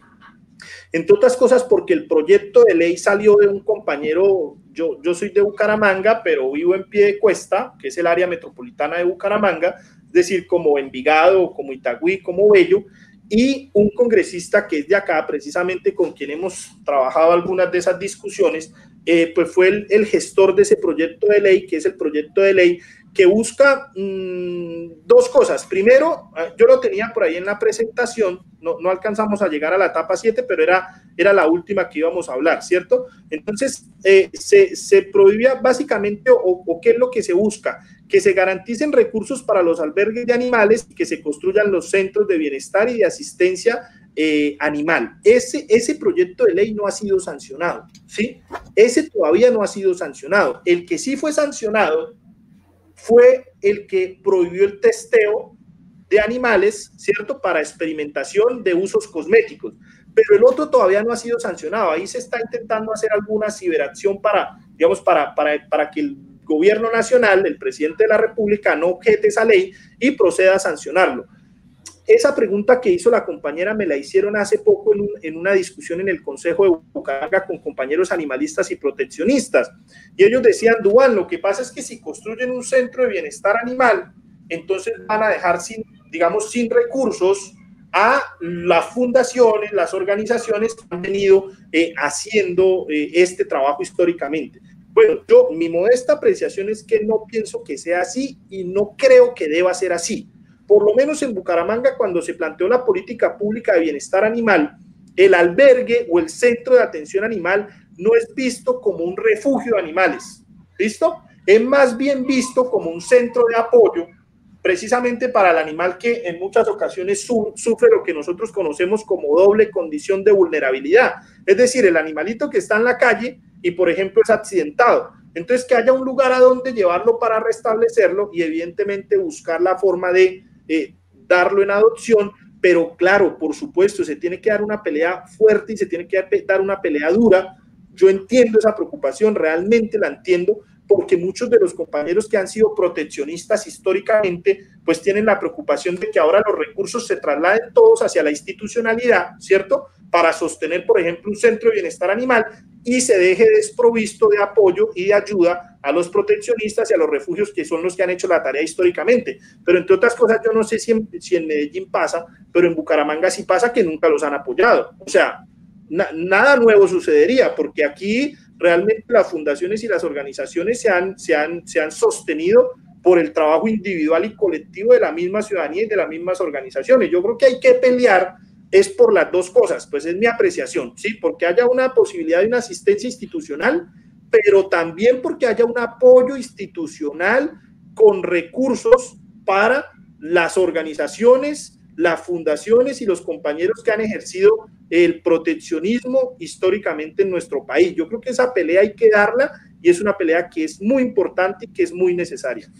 entre otras cosas porque el proyecto de ley salió de un compañero, yo, yo soy de Bucaramanga, pero vivo en pie de cuesta, que es el área metropolitana de Bucaramanga, es decir, como Envigado, como Itagüí, como Bello, y un congresista que es de acá, precisamente con quien hemos trabajado algunas de esas discusiones, eh, pues fue el, el, gestor de ese proyecto de ley, que es el proyecto de ley que busca mm, dos cosas. Primero, ah, yo lo tenía por ahí en la presentación, no, no alcanzamos a llegar a la etapa 7, pero era, era la última que íbamos a hablar, ¿cierto? Entonces, eh, se, se, prohibía básicamente, o, qué es lo que se busca, que se garanticen recursos para los albergues de animales y que se construyan los centros de bienestar y de asistencia eh, animal. Ese, ese proyecto de ley no ha sido sancionado, ¿sí? Ese todavía no ha sido sancionado. El que sí fue sancionado fue el que prohibió el testeo de animales, ¿cierto? Para experimentación de usos cosméticos. pero el otro todavía no ha sido sancionado. Ahí se está intentando hacer alguna ciberacción para, digamos, para, para, para que el gobierno nacional, el presidente de la República, no objete esa ley y proceda a sancionarlo. Esa pregunta que hizo la compañera me la hicieron hace poco en, una discusión en el Consejo de Bucaramanga con compañeros animalistas y proteccionistas. Y ellos decían, Duan, lo que pasa es que si construyen un centro de bienestar animal, entonces van a dejar sin, digamos, sin recursos a las fundaciones, las organizaciones que han venido eh, haciendo eh, este trabajo históricamente. Bueno, yo mi modesta apreciación es que no pienso que sea así y no creo que deba ser así. Por lo menos en Bucaramanga, cuando se planteó la política pública de bienestar animal, el albergue o el centro de atención animal no es visto como un refugio de animales. ¿Listo? Es más bien visto como un centro de apoyo precisamente para el animal que en muchas ocasiones sufre lo que nosotros conocemos como doble condición de vulnerabilidad. Es decir, el animalito que está en la calle y, por ejemplo, es accidentado. Entonces, que haya un lugar a donde llevarlo para restablecerlo y, evidentemente, buscar la forma de eh, darlo en adopción. Pero, claro, por supuesto, se tiene que dar una pelea fuerte y se tiene que dar una pelea dura. Yo entiendo esa preocupación, realmente la entiendo, porque muchos de los compañeros que han sido proteccionistas históricamente, pues tienen la preocupación de que ahora los recursos se trasladen todos hacia la institucionalidad, ¿cierto? Para sostener, por ejemplo, un centro de bienestar animal y se deje desprovisto de apoyo y de ayuda a los proteccionistas y a los refugios que son los que han hecho la tarea históricamente. Pero entre otras cosas, yo no sé si en, si Medellín pasa, pero en Bucaramanga sí pasa que nunca los han apoyado. O sea, nada nuevo sucedería, porque aquí realmente las fundaciones y las organizaciones se han, se han, se han sostenido por el trabajo individual y colectivo de la misma ciudadanía y de las mismas organizaciones. Yo creo que hay que pelear es por las dos cosas, pues es mi apreciación, ¿sí? Porque haya una posibilidad de una asistencia institucional, pero también porque haya un apoyo institucional con recursos para las organizaciones, las fundaciones y los compañeros que han ejercido el proteccionismo históricamente en nuestro país. Yo creo que esa pelea hay que darla y es una pelea que es muy importante y que es muy necesaria.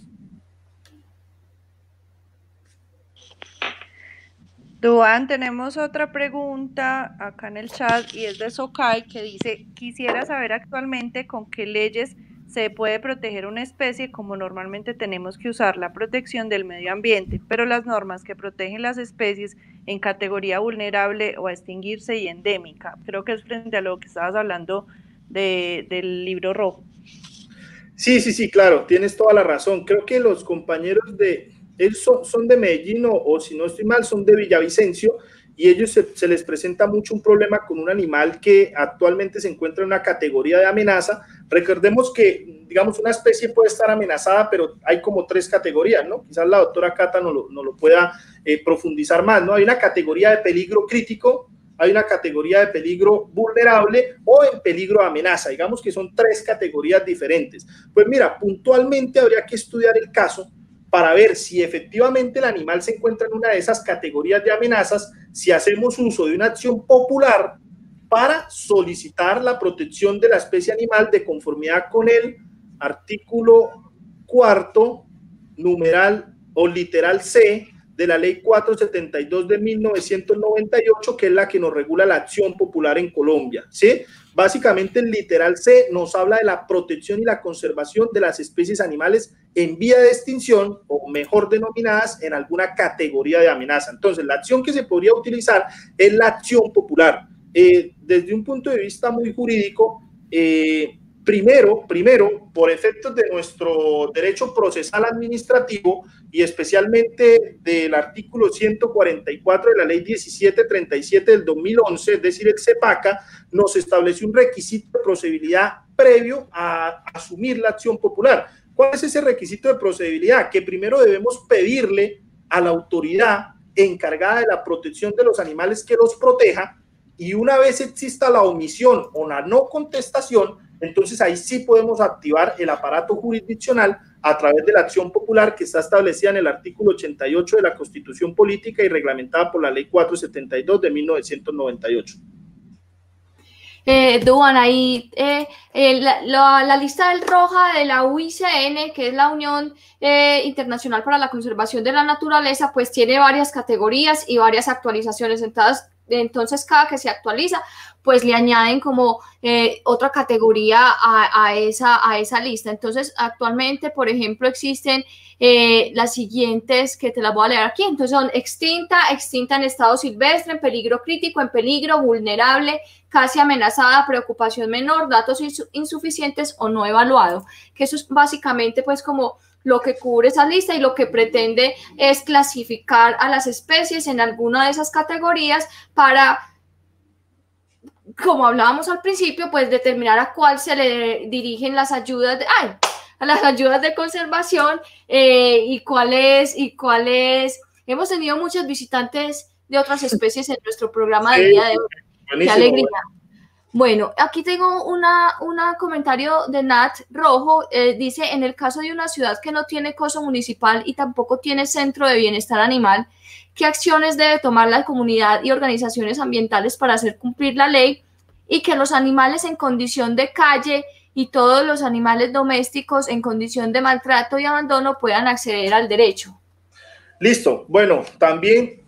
Duan, tenemos otra pregunta acá en el chat y es de Sokai que dice, quisiera saber actualmente con qué leyes se puede proteger una especie como normalmente tenemos que usar la protección del medio ambiente, pero las normas que protegen las especies en categoría vulnerable o a extinguirse y endémica. Creo que es frente a lo que estabas hablando del libro rojo. Sí, sí, sí, claro, tienes toda la razón. Creo que los compañeros de, ellos son, de Medellín o, si no estoy mal, son de Villavicencio y ellos se, les presenta mucho un problema con un animal que actualmente se encuentra en una categoría de amenaza. Recordemos que, digamos, una especie puede estar amenazada, pero hay como tres categorías, ¿no? Quizás la doctora Cata no lo, no lo pueda eh, profundizar más, ¿no? Hay una categoría de peligro crítico, hay una categoría de peligro vulnerable o en peligro de amenaza. Digamos que son tres categorías diferentes. Pues mira, puntualmente habría que estudiar el caso para ver si efectivamente el animal se encuentra en una de esas categorías de amenazas, si hacemos uso de una acción popular para solicitar la protección de la especie animal de conformidad con el artículo cuarto, numeral o literal C de la ley 472 de 1998, que es la que nos regula la acción popular en Colombia. ¿sí? Básicamente el literal C nos habla de la protección y la conservación de las especies animales en vía de extinción o mejor denominadas en alguna categoría de amenaza. Entonces, la acción que se podría utilizar es la acción popular. Eh, desde un punto de vista muy jurídico, eh, Primero, primero, por efectos de nuestro derecho procesal administrativo y especialmente del artículo 144 de la ley 1737 del 2011, es decir, el CEPACA, nos estableció un requisito de procedibilidad previo a asumir la acción popular. ¿Cuál es ese requisito de procedibilidad? Que primero debemos pedirle a la autoridad encargada de la protección de los animales que los proteja y una vez exista la omisión o la no contestación, entonces ahí sí podemos activar el aparato jurisdiccional a través de la acción popular que está establecida en el artículo 88 de la Constitución Política y reglamentada por la Ley 472 de 1998. Eh, Duan, ahí eh, eh, la, lista del roja de la UICN, que es la Unión eh, Internacional para la Conservación de la Naturaleza, pues tiene varias categorías y varias actualizaciones. Entonces, entonces cada que se actualiza, pues le añaden como eh, otra categoría a, esa, a esa lista. Entonces, actualmente, por ejemplo, existen eh, las siguientes que te las voy a leer aquí. Entonces, son extinta, extinta en estado silvestre, en peligro crítico, en peligro, vulnerable, casi amenazada, preocupación menor, datos insuficientes o no evaluado. Que eso es básicamente, pues, como lo que cubre esa lista y lo que pretende es clasificar a las especies en alguna de esas categorías para como hablábamos al principio, pues determinar a cuál se le dirigen las ayudas de, a las ayudas de conservación eh, y cuáles y cuáles hemos tenido muchos visitantes de otras especies en nuestro programa de día de hoy. Qué alegría. Bueno, aquí tengo una, comentario de Nat Rojo. Eh, dice, en el caso de una ciudad que no tiene coso municipal y tampoco tiene centro de bienestar animal, ¿qué acciones debe tomar la comunidad y organizaciones ambientales para hacer cumplir la ley y que los animales en condición de calle y todos los animales domésticos en condición de maltrato y abandono puedan acceder al derecho? Listo. Bueno, también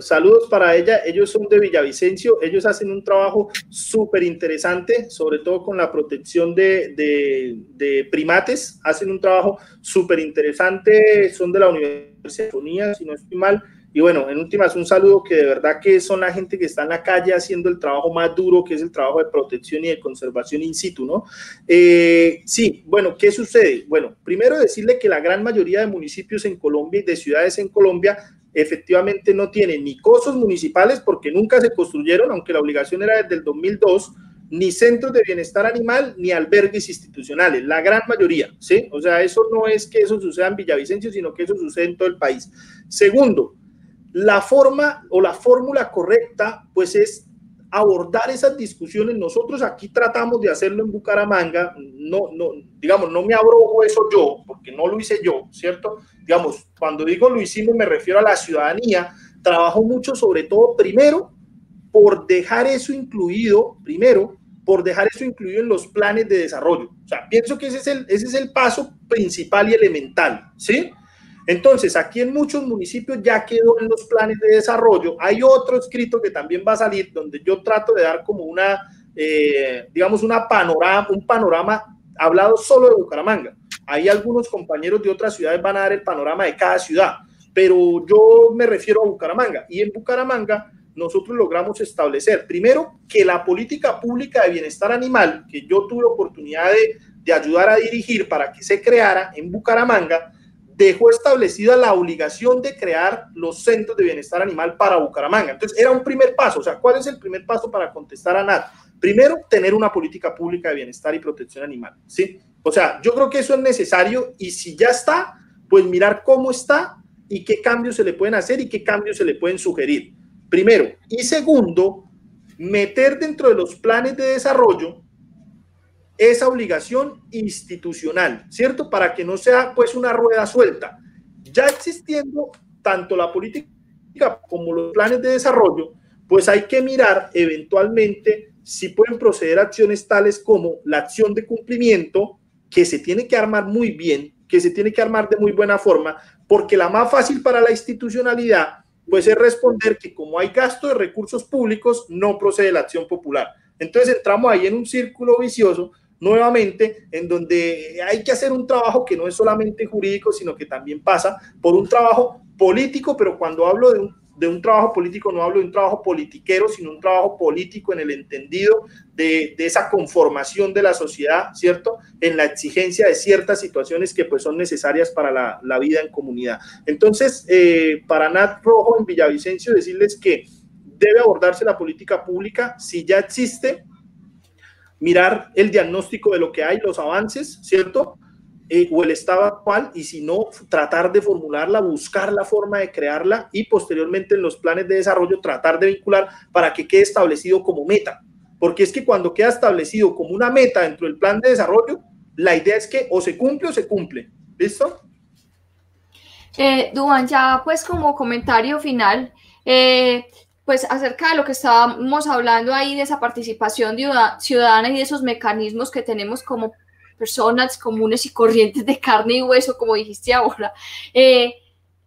saludos para ella. Ellos son de Villavicencio. Ellos hacen un trabajo súper interesante, sobre todo con la protección de, primates. Hacen un trabajo súper interesante. Son de la Universidad de Unía, si no estoy mal. Y bueno, en últimas, un saludo que de verdad que son la gente que está en la calle haciendo el trabajo más duro, que es el trabajo de protección y de conservación in situ, ¿no? Eh, sí, bueno, ¿qué sucede? Bueno, primero decirle que la gran mayoría de municipios en Colombia y de ciudades en Colombia efectivamente no tienen ni cosos municipales porque nunca se construyeron, aunque la obligación era desde el 2002, ni centros de bienestar animal, ni albergues institucionales, la gran mayoría, ¿sí? O sea, eso no es que eso suceda en Villavicencio, sino que eso sucede en todo el país. Segundo, la forma o la fórmula correcta, pues es abordar esas discusiones. Nosotros aquí tratamos de hacerlo en Bucaramanga, no, no, digamos, no me abrogo eso yo, porque no lo hice yo, ¿cierto? Digamos, cuando digo lo hicimos me refiero a la ciudadanía, trabajo mucho sobre todo primero por dejar eso incluido, primero, por dejar eso incluido en los planes de desarrollo. O sea, pienso que ese es el, ese es el paso principal y elemental, ¿sí? Entonces, aquí en muchos municipios ya quedó en los planes de desarrollo. Hay otro escrito que también va a salir donde yo trato de dar como una, eh, digamos, un panorama hablado solo de Bucaramanga. Hay algunos compañeros de otras ciudades van a dar el panorama de cada ciudad, pero yo me refiero a Bucaramanga. Y en Bucaramanga nosotros logramos establecer, primero, que la política pública de bienestar animal, que yo tuve oportunidad de, de ayudar a dirigir para que se creara en Bucaramanga, dejó establecida la obligación de crear los centros de bienestar animal para Bucaramanga. Entonces, era un primer paso. O sea, ¿cuál es el primer paso para contestar a Nat? Primero, tener una política pública de bienestar y protección animal. ¿sí? O sea, yo creo que eso es necesario y si ya está, pues mirar cómo está y qué cambios se le pueden hacer y qué cambios se le pueden sugerir. Primero. Y segundo, meter dentro de los planes de desarrollo esa obligación institucional, ¿cierto? Para que no sea pues una rueda suelta. Ya existiendo tanto la política como los planes de desarrollo, pues hay que mirar eventualmente si pueden proceder acciones tales como la acción de cumplimiento, que se tiene que armar muy bien, que se tiene que armar de muy buena forma, porque la más fácil para la institucionalidad, pues es responder que como hay gasto de recursos públicos, no procede la acción popular. Entonces entramos ahí en un círculo vicioso nuevamente, en donde hay que hacer un trabajo que no es solamente jurídico, sino que también pasa por un trabajo político, pero cuando hablo de un, de un trabajo político no hablo de un trabajo politiquero, sino un trabajo político en el entendido de, de, esa conformación de la sociedad, ¿cierto? En la exigencia de ciertas situaciones que pues son necesarias para la, la vida en comunidad. Entonces, eh, para Nat Rojo en Villavicencio, decirles que debe abordarse la política pública si ya existe mirar el diagnóstico de lo que hay, los avances, ¿cierto? Eh, o el estado actual, y si no, tratar de formularla, buscar la forma de crearla y posteriormente en los planes de desarrollo tratar de vincular para que quede establecido como meta. Porque es que cuando queda establecido como una meta dentro del plan de desarrollo, la idea es que o se cumple o se cumple. ¿Listo? Eh, Duan, ya pues como comentario final, eh, pues acerca de lo que estábamos hablando ahí, de esa participación ciudadana y de esos mecanismos que tenemos como personas comunes y corrientes de carne y hueso, como dijiste ahora. Eh,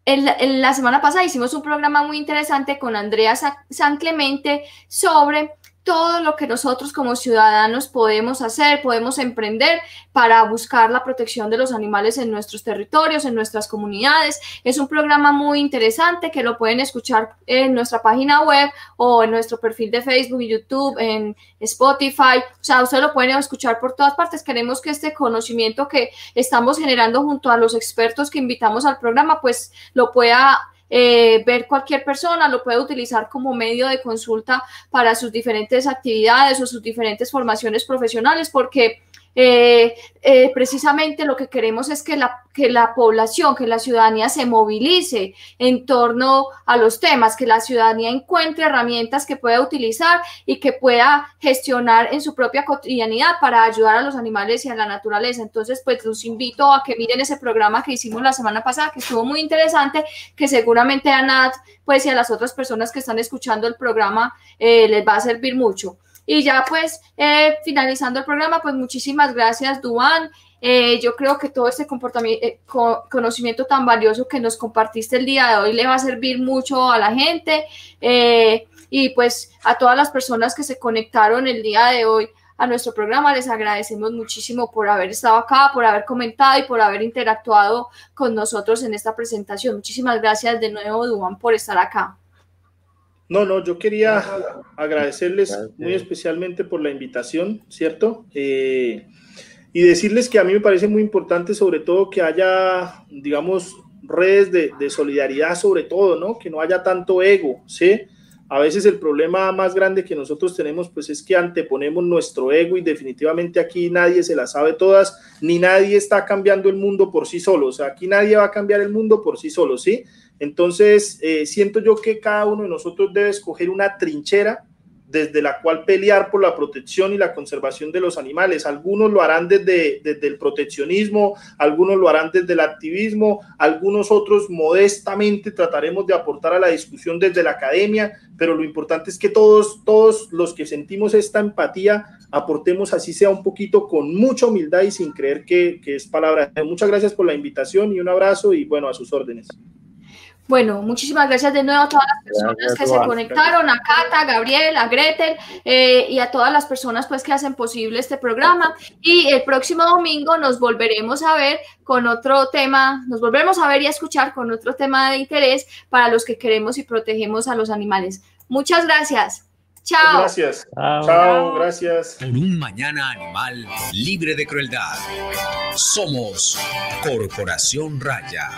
en la semana pasada hicimos un programa muy interesante con Andrea San Clemente sobre todo lo que nosotros como ciudadanos podemos hacer, podemos emprender para buscar la protección de los animales en nuestros territorios, en nuestras comunidades. Es un programa muy interesante que lo pueden escuchar en nuestra página web o en nuestro perfil de Facebook YouTube, en Spotify. O sea, ustedes lo pueden escuchar por todas partes. Queremos que este conocimiento que estamos generando junto a los expertos que invitamos al programa, pues lo pueda eh, ver cualquier persona, lo puede utilizar como medio de consulta para sus diferentes actividades o sus diferentes formaciones profesionales, porque eh, eh, precisamente lo que queremos es que la, que la población, que la ciudadanía se movilice en torno a los temas, que la ciudadanía encuentre herramientas que pueda utilizar y que pueda gestionar en su propia cotidianidad para ayudar a los animales y a la naturaleza. Entonces, pues los invito a que miren ese programa que hicimos la semana pasada, que estuvo muy interesante, que seguramente a Nat, pues y a las otras personas que están escuchando el programa eh, les va a servir mucho. Y ya pues eh, finalizando el programa, pues muchísimas gracias, Duan. Eh, yo creo que todo este comportamiento, eh, conocimiento tan valioso que nos compartiste el día de hoy le va a servir mucho a la gente y pues a todas las personas que se conectaron el día de hoy a nuestro programa. Les agradecemos muchísimo por haber estado acá, por haber comentado y por haber interactuado con nosotros en esta presentación. Muchísimas gracias de nuevo, Duan, por estar acá. No, no, yo quería agradecerles muy especialmente por la invitación, ¿cierto? Eh, y decirles que a mí me parece muy importante sobre todo que haya, digamos, redes de, de, solidaridad sobre todo, ¿no? Que no haya tanto ego, ¿sí? A veces el problema más grande que nosotros tenemos pues es que anteponemos nuestro ego y definitivamente aquí nadie se la sabe todas, ni nadie está cambiando el mundo por sí solo, o sea, aquí nadie va a cambiar el mundo por sí solo, ¿sí? Entonces, eh, siento yo que cada uno de nosotros debe escoger una trinchera desde la cual pelear por la protección y la conservación de los animales. Algunos lo harán desde, desde, el proteccionismo, algunos lo harán desde el activismo, algunos otros modestamente trataremos de aportar a la discusión desde la academia, pero lo importante es que todos, todos los que sentimos esta empatía aportemos así sea un poquito con mucha humildad y sin creer que, que es palabra. Muchas gracias por la invitación y un abrazo y bueno, a sus órdenes. Bueno, muchísimas gracias de nuevo a todas las personas que se conectaron, a Cata, a Gabriel, a Gretel eh, y a todas las personas pues que hacen posible este programa. Y el próximo domingo nos volveremos a ver con otro tema, nos volveremos a ver y a escuchar con otro tema de interés para los que queremos y protegemos a los animales. Muchas gracias. Chao. Gracias. Chao, gracias. Por un mañana animal libre de crueldad. Somos Corporación Raya.